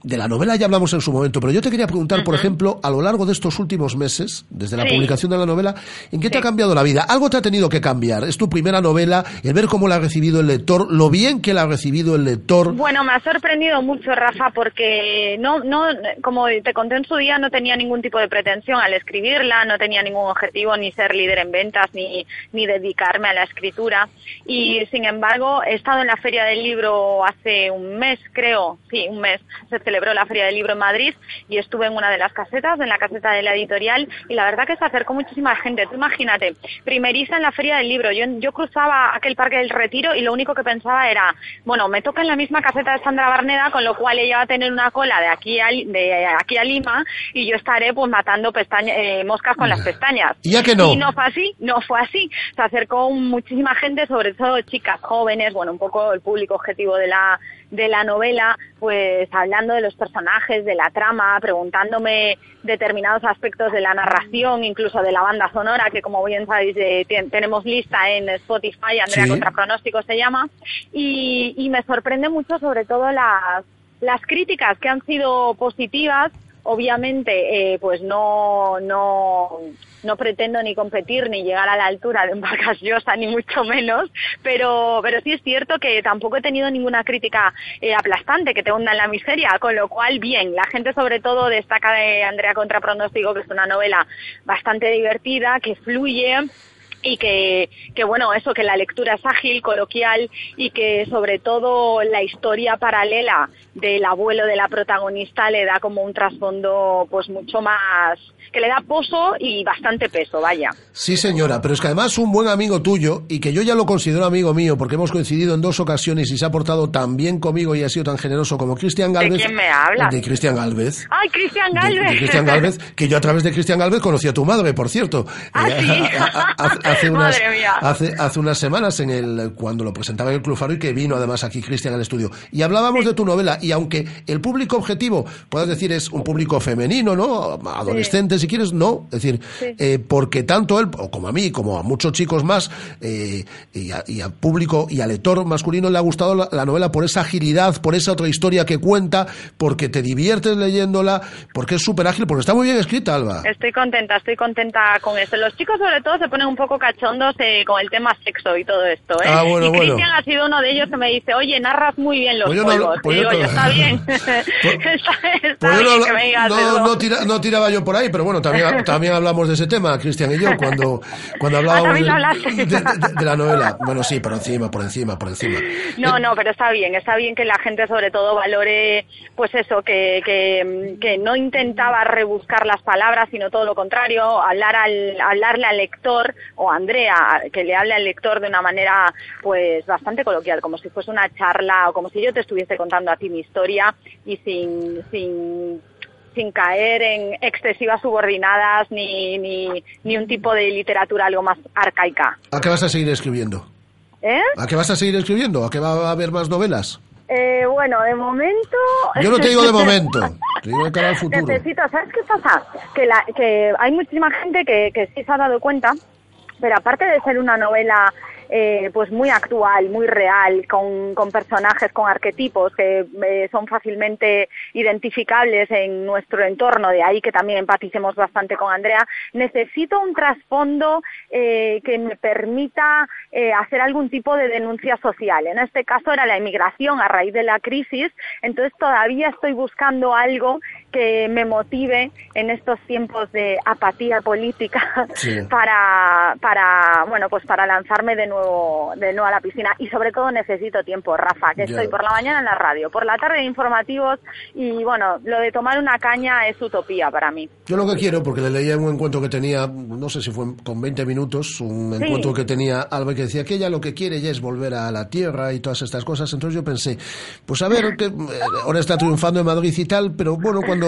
de la novela ya hablamos en su momento, pero yo te quería preguntar, por ejemplo, a lo largo de estos últimos meses, desde la Sí. publicación de la novela, ¿en qué te ha cambiado la vida? Algo te ha tenido que cambiar. Es tu primera novela, el ver cómo la ha recibido el lector, lo bien que la ha recibido el lector. Bueno, me ha sorprendido mucho, Rafa, porque no, no, como te conté en su día, no tenía ningún tipo de pretensión al escribirla, no tenía ningún objetivo ni ser líder en ventas ni, ni dedicarme a la escritura. Y sin embargo, he estado en la Feria del Libro hace un mes, creo, sí, un mes, se celebró la Feria del Libro en Madrid y estuve en una de las casetas, en la caseta de la editorial, y la verdad que se acercó muchísima gente. Tú imagínate, primeriza en la Feria del Libro, yo, yo cruzaba aquel parque del Retiro y lo único que pensaba era, bueno, me toca en la misma caseta de Sandra Barneda, con lo cual ella va a tener una cola de aquí a, de aquí a Lima y yo estaré pues matando pestaña- eh, moscas con las pestañas. ¿Y ya que no? Y no fue así, no fue así. Se acercó muchísima gente, sobre todo chicas jóvenes, bueno, un poco el público objetivo de la de la novela, pues hablando de los personajes, de la trama, preguntándome determinados aspectos de la narración, incluso de la banda sonora, que como bien sabéis eh, tenemos lista en Spotify, Andrea Sí. Contra Pronóstico se llama, y, y me sorprende mucho sobre todo las, las críticas que han sido positivas, obviamente eh, pues no, no, no pretendo ni competir ni llegar a la altura de un Vargas Llosa ni mucho menos, pero, pero sí es cierto que tampoco he tenido ninguna crítica eh, aplastante que te hunda en la miseria, con lo cual bien, la gente sobre todo destaca de Andrea Contra Pronóstico que es una novela bastante divertida, que fluye y que, que bueno, eso, que la lectura es ágil, coloquial y que sobre todo la historia paralela del abuelo de la protagonista le da como un trasfondo pues mucho más, que le da pozo y bastante peso, vaya. Sí, señora, pero es que además un buen amigo tuyo, y que yo ya lo considero amigo mío, porque hemos coincidido en dos ocasiones y se ha portado tan bien conmigo y ha sido tan generoso como Cristian ¿De Galvez. quién me hablas? De Cristian Galvez. ¡Ay, Cristian De, Galvez! de Cristian Galvez, que yo a través de Cristian Galvez conocí a tu madre, por cierto. ¿Ah, Eh, sí? hace, unas, hace, hace unas semanas en el cuando lo presentaba en el Club Faro y que vino además aquí Cristian al estudio. Y hablábamos de tu novela y aunque el público objetivo, puedas decir, es un público femenino, ¿no? Adolescente, si quieres, no. Es decir, Sí. eh, porque tanto él, o como a mí, como a muchos chicos más, eh, y, a- y al público y al lector masculino le ha gustado la, la novela por esa agilidad, por esa otra historia que cuenta, porque te diviertes leyéndola, porque es súper ágil, porque está muy bien escrita, Alba. Estoy contenta, estoy contenta con esto. Los chicos sobre todo se ponen un poco cachondos eh, con el tema sexo y todo esto, ¿eh? Ah, bueno, y bueno. Cristian ha sido uno de ellos que me dice, oye, narras muy bien los Pues no juegos. pues yo no- yo, está bien. Pues no, tiraba yo por ahí, pero bueno, también, también hablamos de ese tema, Cristian y yo, cuando, cuando hablábamos también de, hablaste. de- de- de la novela. Bueno, sí, por encima, por encima, por encima. No, no, pero está bien, está bien que la gente sobre todo valore, pues eso, que, que, que no intentaba rebuscar las palabras, sino todo lo contrario, hablar al, hablarle al lector, o Andrea, que le hable al lector de una manera, pues bastante coloquial, como si fuese una charla, o como si yo te estuviese contando a ti mi historia, y sin, sin sin caer en excesivas subordinadas ni, ni, ni un tipo de literatura algo más arcaica. ¿A qué vas a seguir escribiendo? ¿Eh? ¿A qué vas a seguir escribiendo? ¿A qué va a haber más novelas? Eh, bueno, de momento... Yo no te digo de momento, te digo de cara al futuro. Necesito, ¿sabes qué pasa? Que, la, que hay muchísima gente que, que sí se ha dado cuenta, pero aparte de ser una novela eh, pues muy actual, muy real, con, con personajes, con arquetipos que eh, son fácilmente identificables en nuestro entorno, de ahí que también empaticemos bastante con Andrea, necesito un trasfondo eh, que me permita eh, hacer algún tipo de denuncia social. En este caso era la emigración a raíz de la crisis, entonces todavía estoy buscando algo que me motive en estos tiempos de apatía política Sí. para, para, bueno, pues para lanzarme de nuevo de nuevo a la piscina. Y sobre todo necesito tiempo, Rafa, que estoy por la mañana en la radio, por la tarde en informativos y bueno, lo de tomar una caña es utopía para mí. Yo lo que quiero, porque le leía un encuentro que tenía, no sé si fue con 20 minutos, un Sí. encuentro que tenía Alba que decía que ella lo que quiere ya es volver a la tierra y todas estas cosas. Entonces yo pensé, pues a ver, que eh, ahora está triunfando en Madrid y tal, pero bueno, cuando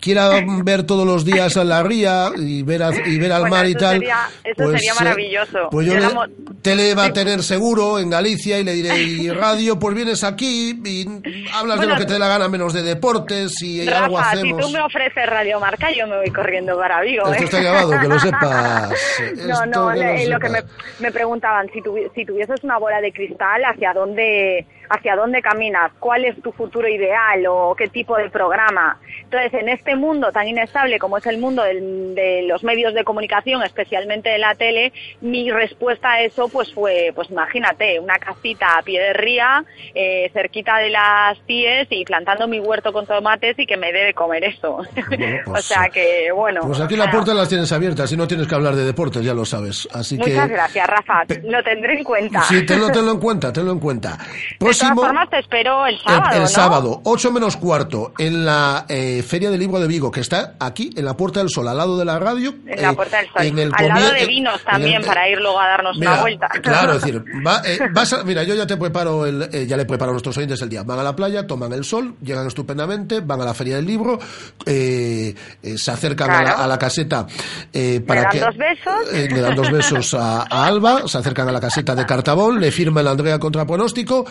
quiera ver todos los días a la ría y ver, a- y ver al Bueno, mar y tal. sería- eso pues, sería eh, maravilloso. Pues yo le- Llegamos- tele va a tener seguro en Galicia y le diré, y radio, pues vienes aquí y hablas de Bueno, lo que te dé la gana menos de deportes y algo Rafa, si hacemos. tú me ofreces Radio Marca, yo me voy corriendo para Vigo. Esto ¿eh? está grabado, que lo sepas. No, Esto no, que lo le- lo que me, me preguntaban, si, tuvi- si tuvieses una bola de cristal, ¿hacia dónde, ¿hacia dónde caminas? ¿Cuál es tu futuro ideal o qué tipo de programa? Entonces, en este mundo tan inestable como es el mundo del- de los medios de comunicación, especialmente de la tele, mi respuesta a eso pues fue, pues imagínate, una casita a pie de ría, eh, cerquita de las pies y plantando mi huerto con tomates y que me dé de comer eso. pues, o sea que, bueno. Pues aquí las nada. puertas las tienes abiertas y no tienes que hablar de deportes, ya lo sabes. Así Muchas que. gracias, Rafa. Lo tendré en cuenta. Sí, tenlo, tenlo en cuenta, tenlo en cuenta. De Próximo. todas formas, te espero el el- sábado, el ¿no? sábado, 8 menos cuarto, en la eh, Feria del Libro de Vigo, que está aquí, en la Puerta del Sol, al lado de la radio. En la eh, Puerta del Sol. en el Al lado de vinos el- también, para ir luego a darnos Mira, una vuelta. Claro, es decir, va- eh, vas a- mira, yo ya te preparo, el, eh, ya le preparo a nuestros oyentes el día. Van a la playa, toman el sol, llegan estupendamente, van a la feria del libro, eh, se acercan a, la, a la caseta eh, para dan que dos besos. le dan dos besos a, a Alba, se acercan a la caseta de Cartabón, le firman la Andrea contra pronóstico,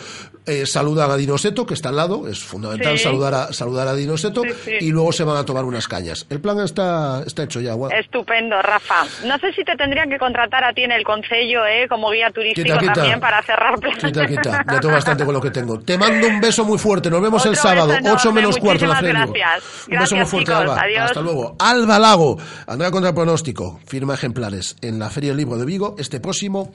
eh, saludan a Dinoseto, que está al lado, es fundamental Sí. saludar a saludar a Dinoseto, Sí, sí. y luego se van a tomar unas cañas. El plan está, está hecho ya, guau. Estupendo, Rafa. No sé si te tendrían que contratar a ti en el Concello, ¿eh? Como guía turístico Quita, quita. también para cerrar planes. Quita, quita. Ya tengo bastante con lo que tengo. Te mando un beso muy fuerte. Nos vemos el sábado, enorme. 8 menos cuarto en la gracias. Un beso muy fuerte, chicos. Alba. Adiós. Hasta luego. Alba Lago, Andrea contra pronóstico. Firma ejemplares en la Feria del Libro de Vigo este próximo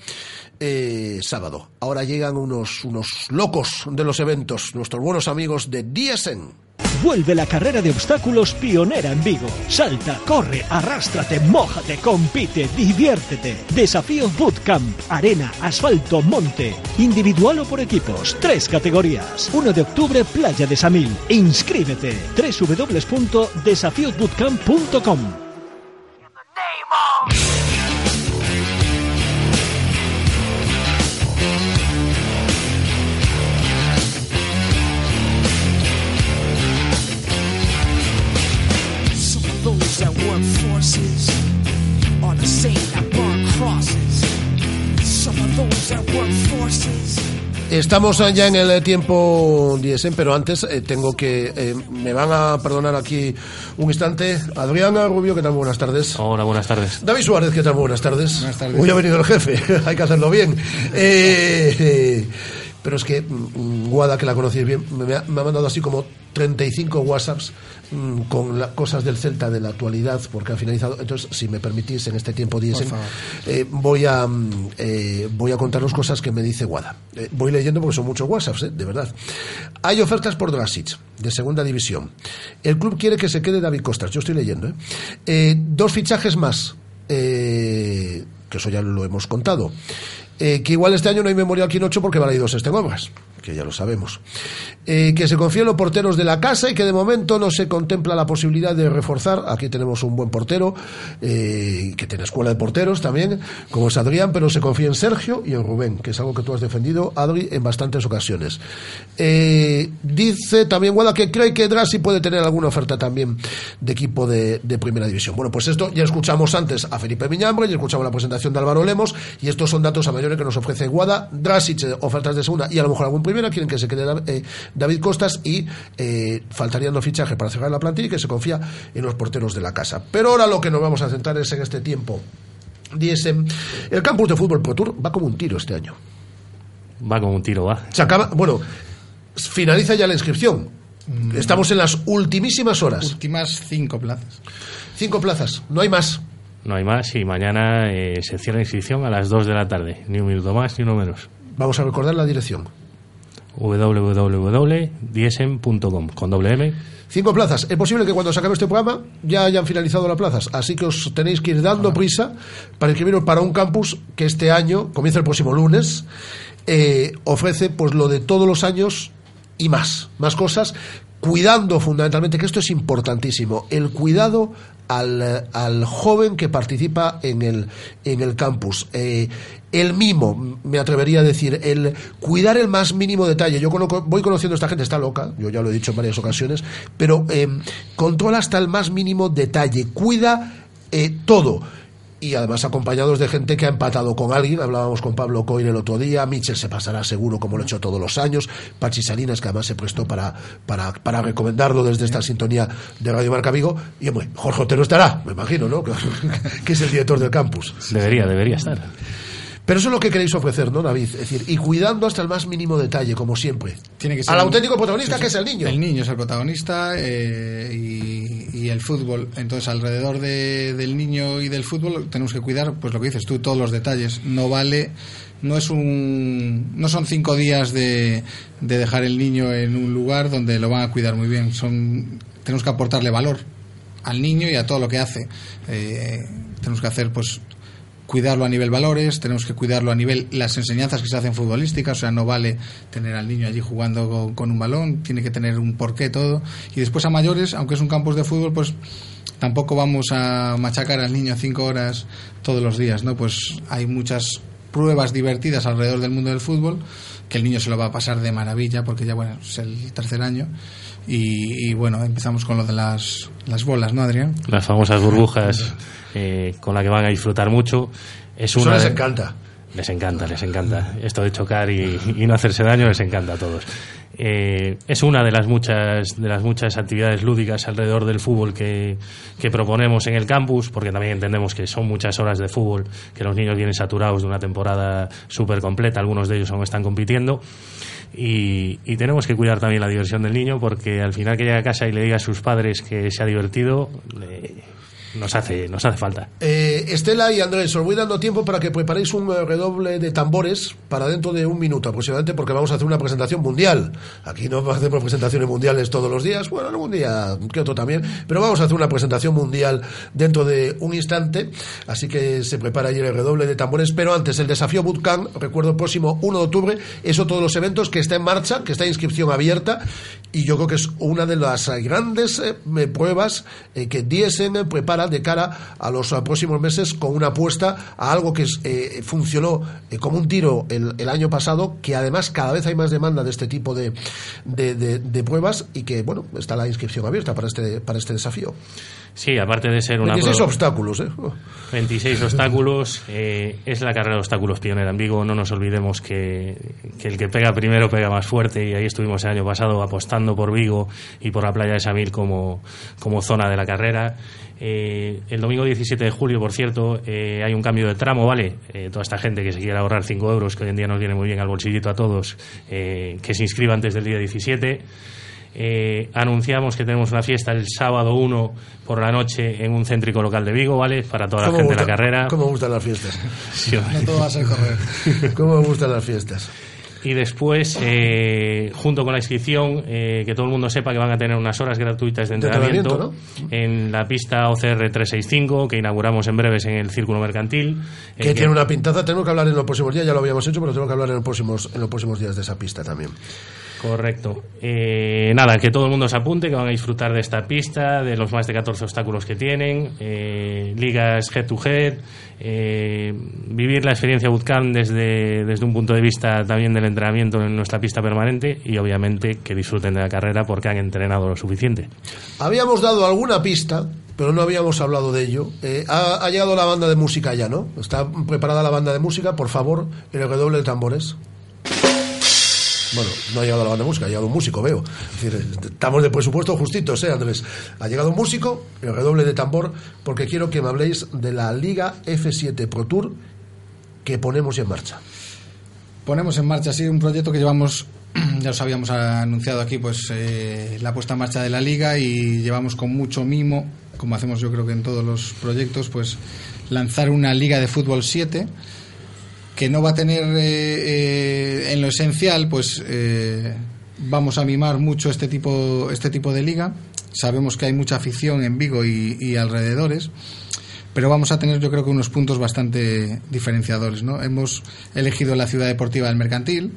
eh, sábado. Ahora llegan unos, unos locos de los eventos, nuestros buenos amigos de DSN. Vuelve la carrera de obstáculos pionera en Vigo. Salta, corre, arrástrate, mójate, compite, diviértete. Desafío Bootcamp, arena, asfalto, monte. Individual o por equipos. Tres categorías. 1 de octubre, Playa de Samil. Inscríbete. www.desafiosbootcamp.com that work forces are the same that burn crosses. Some of those that work forces. Estamos ya en el tiempo DSM, pero antes eh, tengo que. eh, me van a perdonar aquí un instante. Adriana Rubio, ¿qué tal? Buenas tardes. Hola, buenas tardes. David Suárez, ¿qué tal? Buenas tardes. Buenas tardes. Hoy ha venido el jefe, hay que hacerlo bien. Eh, eh, pero es que mm, Guada, que la conocéis bien, me ha, me ha mandado así como 35 WhatsApps mm, con la- cosas del Celta de la actualidad, porque ha finalizado. Entonces, si me permitís, en este tiempo favor. eh, voy, a, mm, eh, voy a contaros cosas que me dice Guada. Eh, voy leyendo porque son muchos WhatsApps, eh, de verdad. Hay ofertas por Drasic, de segunda división. El club quiere que se quede David Costas, yo estoy leyendo. ¿eh? Eh, dos fichajes más, que eso ya lo hemos contado. Eh, que igual este año no hay memorial Quinocho porque Baleidos está en obras, que ya lo sabemos. Eh, que se confía en los porteros de la casa y que de momento no se contempla la posibilidad de reforzar. Aquí tenemos un buen portero, eh, que tiene escuela de porteros también, como es Adrián, pero se confía en Sergio y en Rubén, que es algo que tú has defendido, Adri, en bastantes ocasiones. Eh, dice también Guada que cree que Drassi puede tener alguna oferta también de equipo de, primera división. Bueno, pues esto ya escuchamos antes a Felipe Miñambre, ya escuchamos la presentación de Álvaro Lemos, y estos son datos a mayores que nos ofrece Guada. Drasic, eh, ofertas de segunda y a lo mejor algún primera, quieren que se quede eh, David Costas y eh, faltarían los fichajes para cerrar la plantilla y que se confía en los porteros de la casa. Pero ahora lo que nos vamos a centrar es en este tiempo. DSM. El campus de fútbol Pro Tour va como un tiro este año. Va como un tiro, va. Se acaba, bueno, finaliza ya la inscripción. Estamos en las ultimísimas horas. Últimas cinco plazas. Cinco plazas, no hay más. No hay más y mañana eh, se cierra la inscripción a las 2 de la tarde. Ni un minuto más ni uno menos. Vamos a recordar la dirección. www.diesen.com con doble M. Cinco plazas. Es posible que cuando se acabe este programa ya hayan finalizado las plazas. Así que os tenéis que ir dando prisa para inscribiros para un campus que este año, comienza el próximo lunes, eh, ofrece pues lo de todos los años y más. Más cosas cuidando fundamentalmente, que esto es importantísimo, el cuidado al, al joven que participa en el, en el campus. Eh, el mimo, me atrevería a decir, el cuidar el más mínimo detalle. Yo conozco- voy conociendo a esta gente, está loca, yo ya lo he dicho en varias ocasiones, pero eh, controla hasta el más mínimo detalle, cuida eh, todo. Y además acompañados de gente que ha empatado con alguien. Hablábamos con Pablo Coir el otro día. Mitchell se pasará seguro, como lo ha hecho todos los años. Pachi Salinas, que además se prestó para, para, para recomendarlo desde esta sintonía de Radio Marca Vigo. Y hombre, Jorge Otero estará, me imagino, ¿no? que es el director del campus. Debería, debería estar. Pero eso es lo que queréis ofrecer, ¿no, David? Es decir, y cuidando hasta el más mínimo detalle, como siempre. Tiene que ser Al un- auténtico protagonista, sí, que es el niño. El niño es el protagonista eh, y, y el fútbol. Entonces, alrededor de- del niño y del fútbol tenemos que cuidar, pues lo que dices tú, todos los detalles. No vale, no es un, no son cinco días de, de dejar el niño en un lugar donde lo van a cuidar muy bien. Son, tenemos que aportarle valor al niño y a todo lo que hace. Eh, tenemos que hacer, pues cuidarlo a nivel valores, tenemos que cuidarlo a nivel las enseñanzas que se hacen futbolísticas, o sea, no vale tener al niño allí jugando con, con un balón, tiene que tener un porqué todo. Y después a mayores, aunque es un campus de fútbol, pues tampoco vamos a machacar al niño cinco horas todos los días, ¿no? Pues hay muchas pruebas divertidas alrededor del mundo del fútbol que el niño se lo va a pasar de maravilla porque ya bueno es el tercer año y, y, bueno empezamos con lo de las, las bolas no Adrián Las famosas burbujas eh, con la que van a disfrutar mucho. Es Eso una les de- encanta. Les encanta, les encanta. Esto de chocar y, y no hacerse daño les encanta a todos. Eh, es una de las muchas de las muchas actividades lúdicas alrededor del fútbol que, que proponemos en el campus, porque también entendemos que son muchas horas de fútbol, que los niños vienen saturados de una temporada súper completa, algunos de ellos aún están compitiendo. Y, y tenemos que cuidar también la diversión del niño, porque al final que llega a casa y le diga a sus padres que se ha divertido, le- nos hace, nos hace falta. Eh, Estela y Andrés, os voy dando tiempo para que preparéis un eh, redoble de tambores para dentro de un minuto aproximadamente, porque vamos a hacer una presentación mundial. Aquí no hacemos presentaciones mundiales todos los días, bueno, algún día que otro también, pero vamos a hacer una presentación mundial dentro de un instante, así que se prepara ahí el redoble de tambores. Pero antes, el desafío Bootcamp, recuerdo próximo 1 de octubre, eso todos los eventos que está en marcha, que está inscripción abierta, y yo creo que es una de las grandes eh, pruebas eh, que Diesen eh, de cara a los eh, próximos meses con una apuesta a algo que eh, funcionó eh, como un tiro el, año pasado, que además cada vez hay más demanda de este tipo de- de pruebas y que, bueno, está la inscripción abierta para este, para este desafío. Sí, aparte de ser una 26 prueba- obstáculos, ¿eh? Oh. 26 obstáculos. eh, es la carrera de obstáculos pionera en Vigo. No nos olvidemos que, que el que pega primero pega más fuerte. Y ahí estuvimos el año pasado apostando por Vigo y por la playa de Samil como, como zona de la carrera. Eh, el domingo 17 de julio, por cierto, eh, hay un cambio de tramo, ¿vale? Eh, toda esta gente que se quiera ahorrar 5 euros, que hoy en día nos viene muy bien al bolsillito a todos, que se inscriba antes del día 17. Eh, anunciamos que tenemos una fiesta el sábado 1 por la noche en un céntrico local de Vigo, ¿vale? Para toda la ¿Cómo gente de la gusta- carrera. ¿Cómo me gustan las fiestas? Sí, no todo va a ser correr ¿Cómo me gustan las fiestas? Y después, eh, junto con la inscripción, eh, que todo el mundo sepa que van a tener unas horas gratuitas de De entrenamiento, entrenamiento, en la pista OCR 365, que inauguramos en breves en el Círculo Mercantil. eh, Que tiene una pintaza, tenemos que hablar en los próximos días, ya lo habíamos hecho, pero tenemos que hablar en los próximos, en los próximos días de esa pista también. Correcto. Eh, nada, que todo el mundo se apunte, que van a disfrutar de esta pista, de los más de 14 obstáculos que tienen, eh, ligas head to head, eh, vivir la experiencia bootcamp desde, desde un punto de vista también del entrenamiento en nuestra pista permanente y obviamente que disfruten de la carrera porque han entrenado lo suficiente. Habíamos dado alguna pista, pero no habíamos hablado de ello. Ha, ha llegado la banda de música ya, ¿no? Está preparada la banda de música, por favor, el redoble de tambores. Bueno, no ha llegado la banda música, ha llegado un músico, veo. Es decir, estamos de presupuesto justitos, ¿eh, Andrés? Ha llegado un músico, el redoble de tambor, porque quiero que me habléis de la Liga F7 Pro Tour que ponemos en marcha. Ponemos en marcha así un proyecto que llevamos, ya os habíamos anunciado aquí, pues eh, la puesta en marcha de la liga y llevamos con mucho mimo, como hacemos yo creo que en todos los proyectos, pues lanzar una liga de fútbol 7 no va a tener eh, eh, en lo esencial, pues eh, vamos a mimar mucho este tipo, este tipo de liga. Sabemos que hay mucha afición en Vigo y, alrededores, pero vamos a tener yo creo que unos puntos bastante diferenciadores. ¿no? Hemos elegido la ciudad deportiva del Mercantil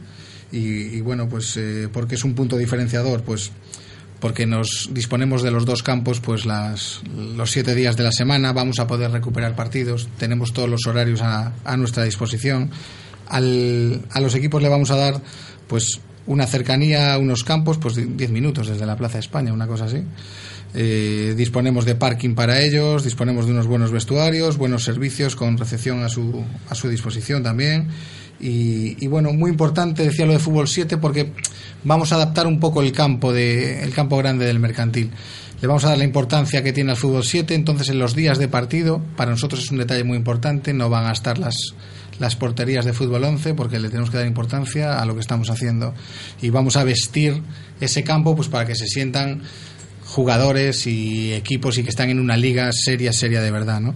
y, y bueno, pues porque es un punto diferenciador, pues porque nos disponemos de los dos campos pues las, los siete días de la semana, vamos a poder recuperar partidos, tenemos todos los horarios a, a nuestra disposición. Al, a los equipos le vamos a dar pues una cercanía a unos campos, pues 10 minutos desde la Plaza de España, una cosa así. Eh, disponemos de parking para ellos, disponemos de unos buenos vestuarios, buenos servicios con recepción a su, a su disposición también. Y, y, bueno, muy importante, decía lo de fútbol 7, porque vamos a adaptar un poco el campo, de, el campo grande del mercantil. Le vamos a dar la importancia que tiene al fútbol 7, entonces en los días de partido, para nosotros es un detalle muy importante, no van a estar las, las porterías de fútbol 11 porque le tenemos que dar importancia a lo que estamos haciendo y vamos a vestir ese campo pues para que se sientan jugadores y equipos y que están en una liga seria, seria de verdad, ¿no?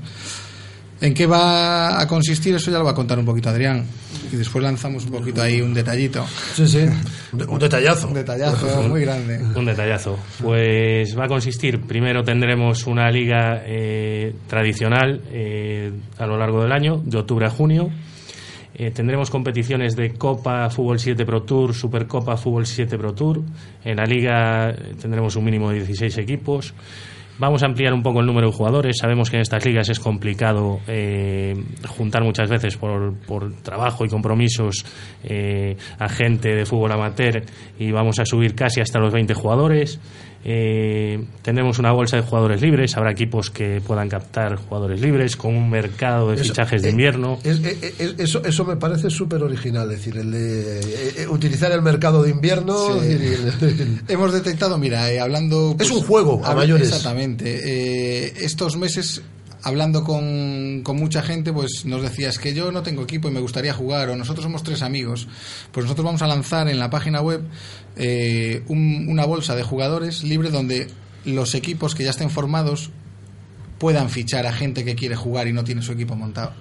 ¿En qué va a consistir? Eso ya lo va a contar un poquito Adrián. Y después lanzamos un poquito ahí un detallito. Sí, sí. Un detallazo. Un detallazo muy grande. Un detallazo. Pues va a consistir, primero tendremos una liga eh, tradicional eh, a lo largo del año, de octubre a junio. Eh, tendremos competiciones de Copa Fútbol 7 Pro Tour, Supercopa Fútbol 7 Pro Tour. En la liga tendremos un mínimo de 16 equipos. Vamos a ampliar un poco el número de jugadores. Sabemos que en estas ligas es complicado eh, juntar muchas veces por, por, trabajo y compromisos eh, a gente de fútbol amateur y vamos a subir casi hasta los 20 jugadores. Eh, tendremos una bolsa de jugadores libres, habrá equipos que puedan captar jugadores libres con un mercado de Eso, fichajes de eh, invierno. es- eh, eh, eso, eso me parece súper original, es decir, el de eh, eh, utilizar el mercado de invierno. Sí. y el- el- Hemos detectado, mira, eh, hablando... Es un juego a mayores. Exactamente. Eh, estos meses, hablando con, con mucha gente, pues nos decías que yo no tengo equipo y me gustaría jugar, o nosotros somos tres amigos. Pues nosotros vamos a lanzar en la página web eh, un- una bolsa de jugadores libre donde los equipos que ya estén formados puedan fichar a gente que quiere jugar y no tiene su equipo montado.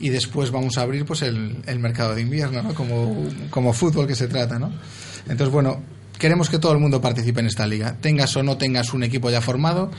Y después vamos a abrir pues el, el mercado de invierno, ¿no? Como, como fútbol que se trata, ¿no? Entonces, bueno, queremos que todo el mundo participe en esta liga. Tengas o no tengas un equipo ya formado,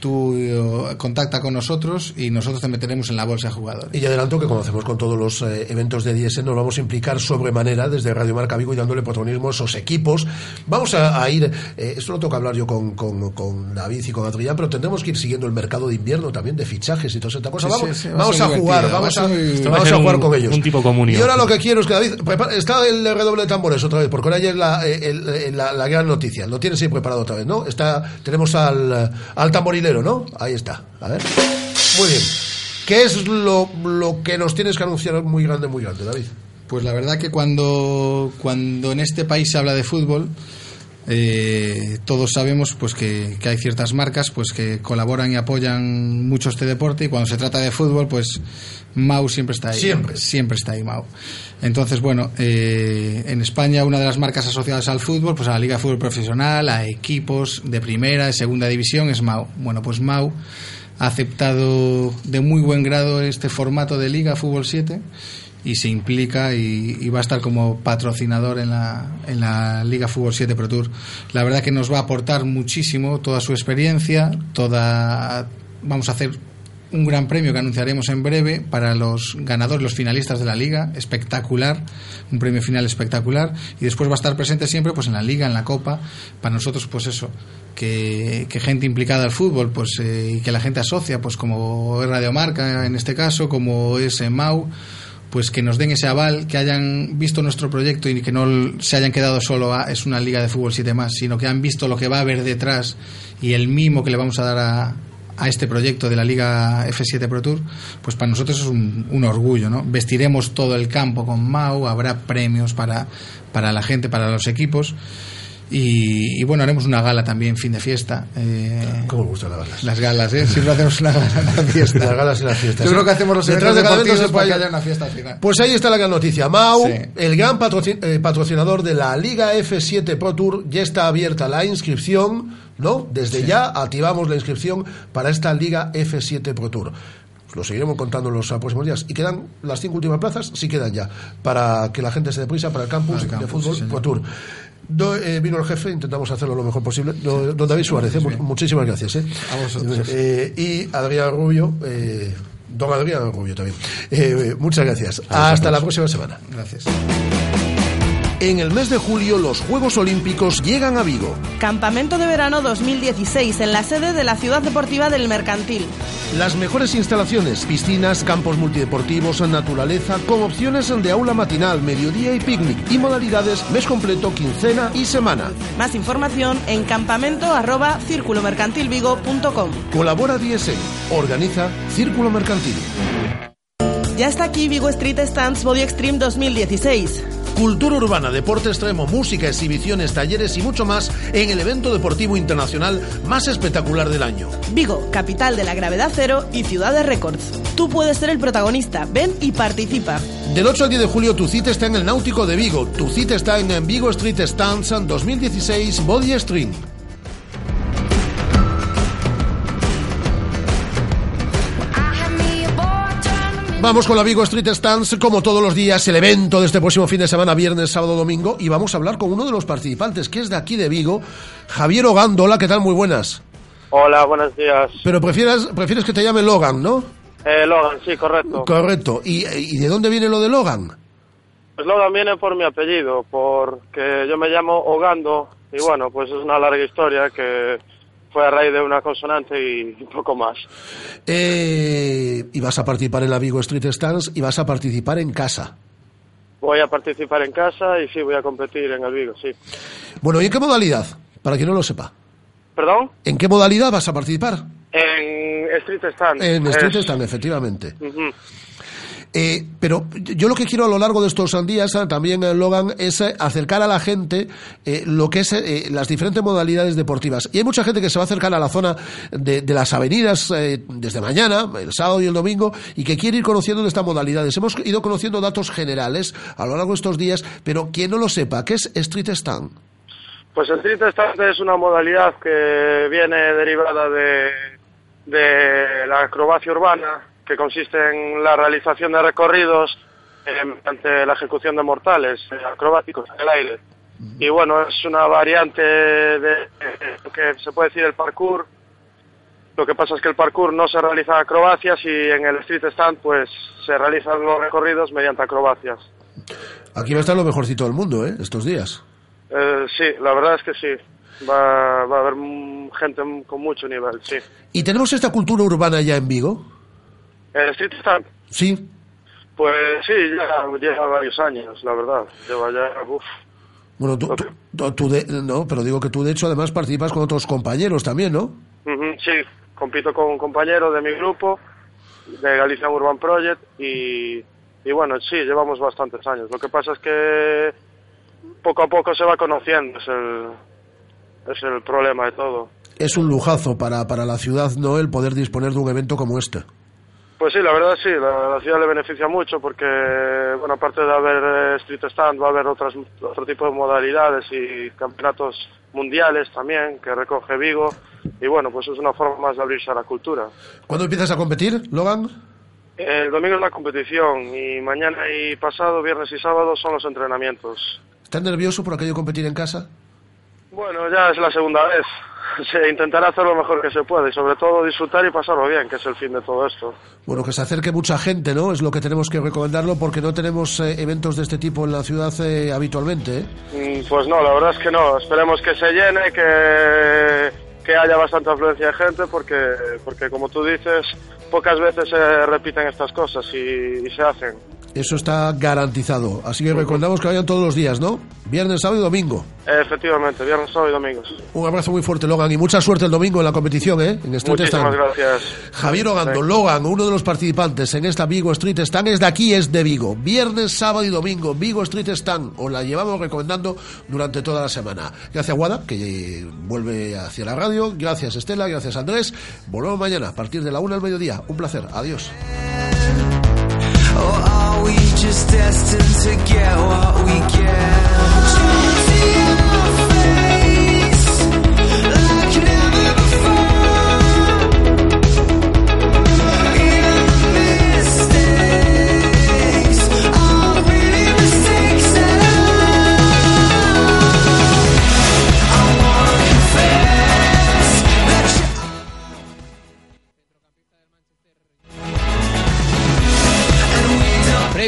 tú eh, contacta con nosotros y nosotros te meteremos en la bolsa de jugadores. Y adelanto que como hacemos con todos los eh, eventos de DSN, nos vamos a implicar sobremanera desde Radio Marca Vigo y dándole protagonismo a esos equipos. Vamos a, a ir, eh, esto lo tengo que hablar yo con, con, con David y con Adrián, pero tendremos que ir siguiendo el mercado de invierno también de fichajes y toda esta cosa. Sí, vamos sí, sí, va a vamos a jugar, vamos va a muy- vamos jugar un- con ellos. un tipo comunio. Y ahora lo que quiero es que David, prepara- está el redoble de tambores otra vez, porque ahora ya es la, eh, el- el- la, la gran noticia. Lo tienes ahí preparado otra vez, ¿no? Está, tenemos al, al tamborilero, ¿no? Ahí está. A ver. Muy bien. ¿Qué es lo, lo que nos tienes que anunciar muy grande, muy grande, David? Pues la verdad que cuando, cuando en este país se habla de fútbol, eh, todos sabemos pues que, que hay ciertas marcas pues que colaboran y apoyan mucho este deporte y cuando se trata de fútbol pues Mau siempre está ahí Siempre. siempre está ahí Mau entonces bueno eh, en España una de las marcas asociadas al fútbol pues a la Liga de Fútbol Profesional a equipos de primera de segunda división es Mau bueno pues Mau ha aceptado de muy buen grado este formato de Liga Fútbol 7 y se implica y, va a estar como patrocinador en la, en la Liga Fútbol 7 Pro Tour. La verdad que nos va a aportar muchísimo toda su experiencia, toda vamos a hacer un gran premio que anunciaremos en breve para los ganadores, los finalistas de la liga, espectacular, un premio final espectacular. Y después va a estar presente siempre pues en la liga, en la copa, para nosotros pues eso, que, gente implicada al fútbol pues eh, y que la gente asocia pues como es Radio Marca en este caso, como es eh, Mau, pues que nos den ese aval, que hayan visto nuestro proyecto y que no se hayan quedado solo a es una liga de fútbol 7 más, sino que han visto lo que va a haber detrás y el mimo que le vamos a dar a, a este proyecto de la Liga F7 Pro Tour, pues para nosotros es un, un orgullo, ¿no? Vestiremos todo el campo con Mau, habrá premios para, para la gente, para los equipos. Y, y bueno, haremos una gala también, fin de fiesta. Eh, ¿Cómo me gustan las galas? Las galas, ¿eh? Siempre hacemos una gala, una fiesta. Las galas y las fiestas. Yo creo que hacemos los Detrás de cada evento para que haya una fiesta al final. Pues ahí está la gran noticia. Mau, Sí. el gran patrocin- eh, patrocinador de la Liga F7 Pro Tour, ya está abierta la inscripción, ¿no? Desde ya activamos la inscripción para esta Liga F7 Pro Tour. lo seguiremos contando en los próximos días. Y quedan las cinco últimas plazas, sí quedan ya, para que la gente se deprisa para el campus, de fútbol sí. Pro Tour. Do- eh, vino el jefe, intentamos hacerlo lo mejor posible. Do- don David Suárez, eh, mu- muchísimas gracias. eh. A vosotros. Y Adrián Rubio, don Adrián Rubio también. Muchas gracias. Hasta la próxima semana. Gracias. En el mes de julio los Juegos Olímpicos llegan a Vigo. Campamento de verano 2016 en la sede de la Ciudad Deportiva del Mercantil. Las mejores instalaciones, piscinas, campos multideportivos, naturaleza, con opciones de aula matinal, mediodía y picnic y modalidades mes completo, quincena y semana. Más información en campamento arroba círculomercantilvigo.com. Colabora DSE, organiza Círculo Mercantil. Ya está aquí Vigo Street Stands Body Extreme 2016. Cultura urbana, deporte extremo, música, exhibiciones, talleres y mucho más en el evento deportivo internacional más espectacular del año. Vigo, capital de la gravedad cero y ciudad de récords. Tú puedes ser el protagonista. Ven y participa. Del 8 al 10 de julio tu cita está en el Náutico de Vigo. Tu cita está en Vigo Street Stands 2016 Body Stream. Vamos con la Vigo Street Stands, como todos los días, el evento de este próximo fin de semana, viernes, sábado, domingo, y vamos a hablar con uno de los participantes, que es de aquí de Vigo, Javier Ogando. Hola, ¿qué tal? Muy buenas. Hola, buenos días. Pero prefieres, prefieres que te llame Logan, ¿no? Eh, Logan, sí, correcto. Correcto. ¿Y, ¿Y de dónde viene lo de Logan? Pues Logan viene por mi apellido, porque yo me llamo Ogando, y bueno, pues es una larga historia que fue a raíz de una consonante y poco más. Eh, y vas a participar en la Vigo Street Stands y vas a participar en casa. Voy a participar en casa y sí, voy a competir en el Vigo, sí. Bueno, ¿y en qué modalidad? Para quien no lo sepa. ¿Perdón? ¿En qué modalidad vas a participar? En Street Stand. En Street Es- Stand, efectivamente. Ujú. Eh, pero yo lo que quiero a lo largo de estos días, eh, también, eh, Logan, es eh, acercar a la gente eh, lo que es eh, las diferentes modalidades deportivas. Y hay mucha gente que se va a acercar a la zona de, de las avenidas desde mañana, el sábado y el domingo, y que quiere ir conociendo de estas modalidades. Hemos ido conociendo datos generales a lo largo de estos días, pero quien no lo sepa, ¿qué es Street Stand? Pues Street Stand es una modalidad que viene derivada de, de la acrobacia urbana, que consiste en la realización de recorridos eh, mediante la ejecución de mortales eh, acrobáticos en el aire. Y bueno, es una variante de, de lo que se puede decir el parkour. Lo que pasa es que el parkour no se realiza acrobacias y en el street stand pues se realizan los recorridos mediante acrobacias. Aquí va a estar lo mejorcito del mundo, ¿eh? Estos días. Eh, sí, la verdad es que sí. Va, va a haber gente con mucho nivel, sí. ¿Y tenemos esta cultura urbana ya en Vigo? El street stand, Sí. pues sí, ya lleva varios años, la verdad. Lleva ya, uf. Bueno, tú, tú- tú- tú de- no, pero digo que tú de hecho además participas con otros compañeros también, ¿no? Sí, compito con un compañero de mi grupo, de Galicia Urban Project, y, y bueno, sí, llevamos bastantes años. Lo que pasa es que poco a poco se va conociendo, es el, es el problema de todo. Es un lujazo para, para la ciudad, ¿no? El poder disponer de un evento como este. Pues sí, la verdad sí, la, la ciudad le beneficia mucho porque, bueno, aparte de haber eh, street stand, va a haber otras, otro tipo de modalidades y campeonatos mundiales también que recoge Vigo y bueno, pues es una forma más de abrirse a la cultura. ¿Cuándo empiezas a competir, Logan? El domingo es la competición y mañana y pasado, viernes y sábado, son los entrenamientos. ¿Estás nervioso por aquello de competir en casa? Bueno, ya es la segunda vez. Se intentará hacer lo mejor que se puede y sobre todo disfrutar y pasarlo bien, que es el fin de todo esto. Bueno, que se acerque mucha gente, ¿no? Es lo que tenemos que recomendarlo porque no tenemos eh, eventos de este tipo en la ciudad eh, habitualmente, ¿eh? Mm, Pues no, la verdad es que no. Esperemos que se llene, que, que haya bastante afluencia de gente, porque, porque como tú dices, pocas veces se repiten estas cosas y, y se hacen. Eso está garantizado. Así que recomendamos que vayan todos los días, ¿no? Viernes, sábado y domingo. Efectivamente, viernes, sábado y domingos. Un abrazo muy fuerte, Logan, y mucha suerte el domingo en la competición, ¿eh? En Street Muchísimas Stand. gracias. Javier Ogando, Logan, uno de los participantes en esta Vigo Street Stand, es de aquí, es de Vigo. Viernes, sábado y domingo, Vigo Street Stand. Os la llevamos recomendando durante toda la semana. Gracias, Guada, que vuelve hacia la radio. Gracias, Estela. Gracias, Andrés. Volvemos mañana a partir de la una al mediodía. Un placer. Adiós.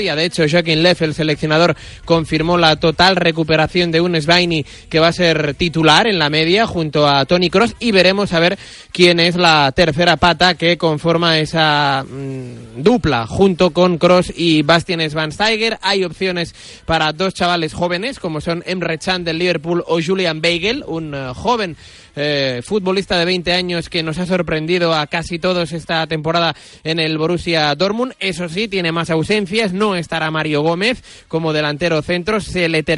Día. De hecho, Joaquín Leff, el seleccionador, confirmó la total recuperación de un Svaini que va a ser titular en la media junto a Tony Cross y veremos a ver quién es la tercera pata que conforma esa mm, dupla junto con Cross y Bastian Schweinsteiger. Hay opciones para dos chavales jóvenes como son Emre Can del Liverpool o Julian Beigel, un eh, joven eh, futbolista de 20 años que nos ha sorprendido a casi todos esta temporada en el Borussia Dortmund. Eso sí, tiene más ausencias. No estará Mario Gómez como delantero centro. Se le termina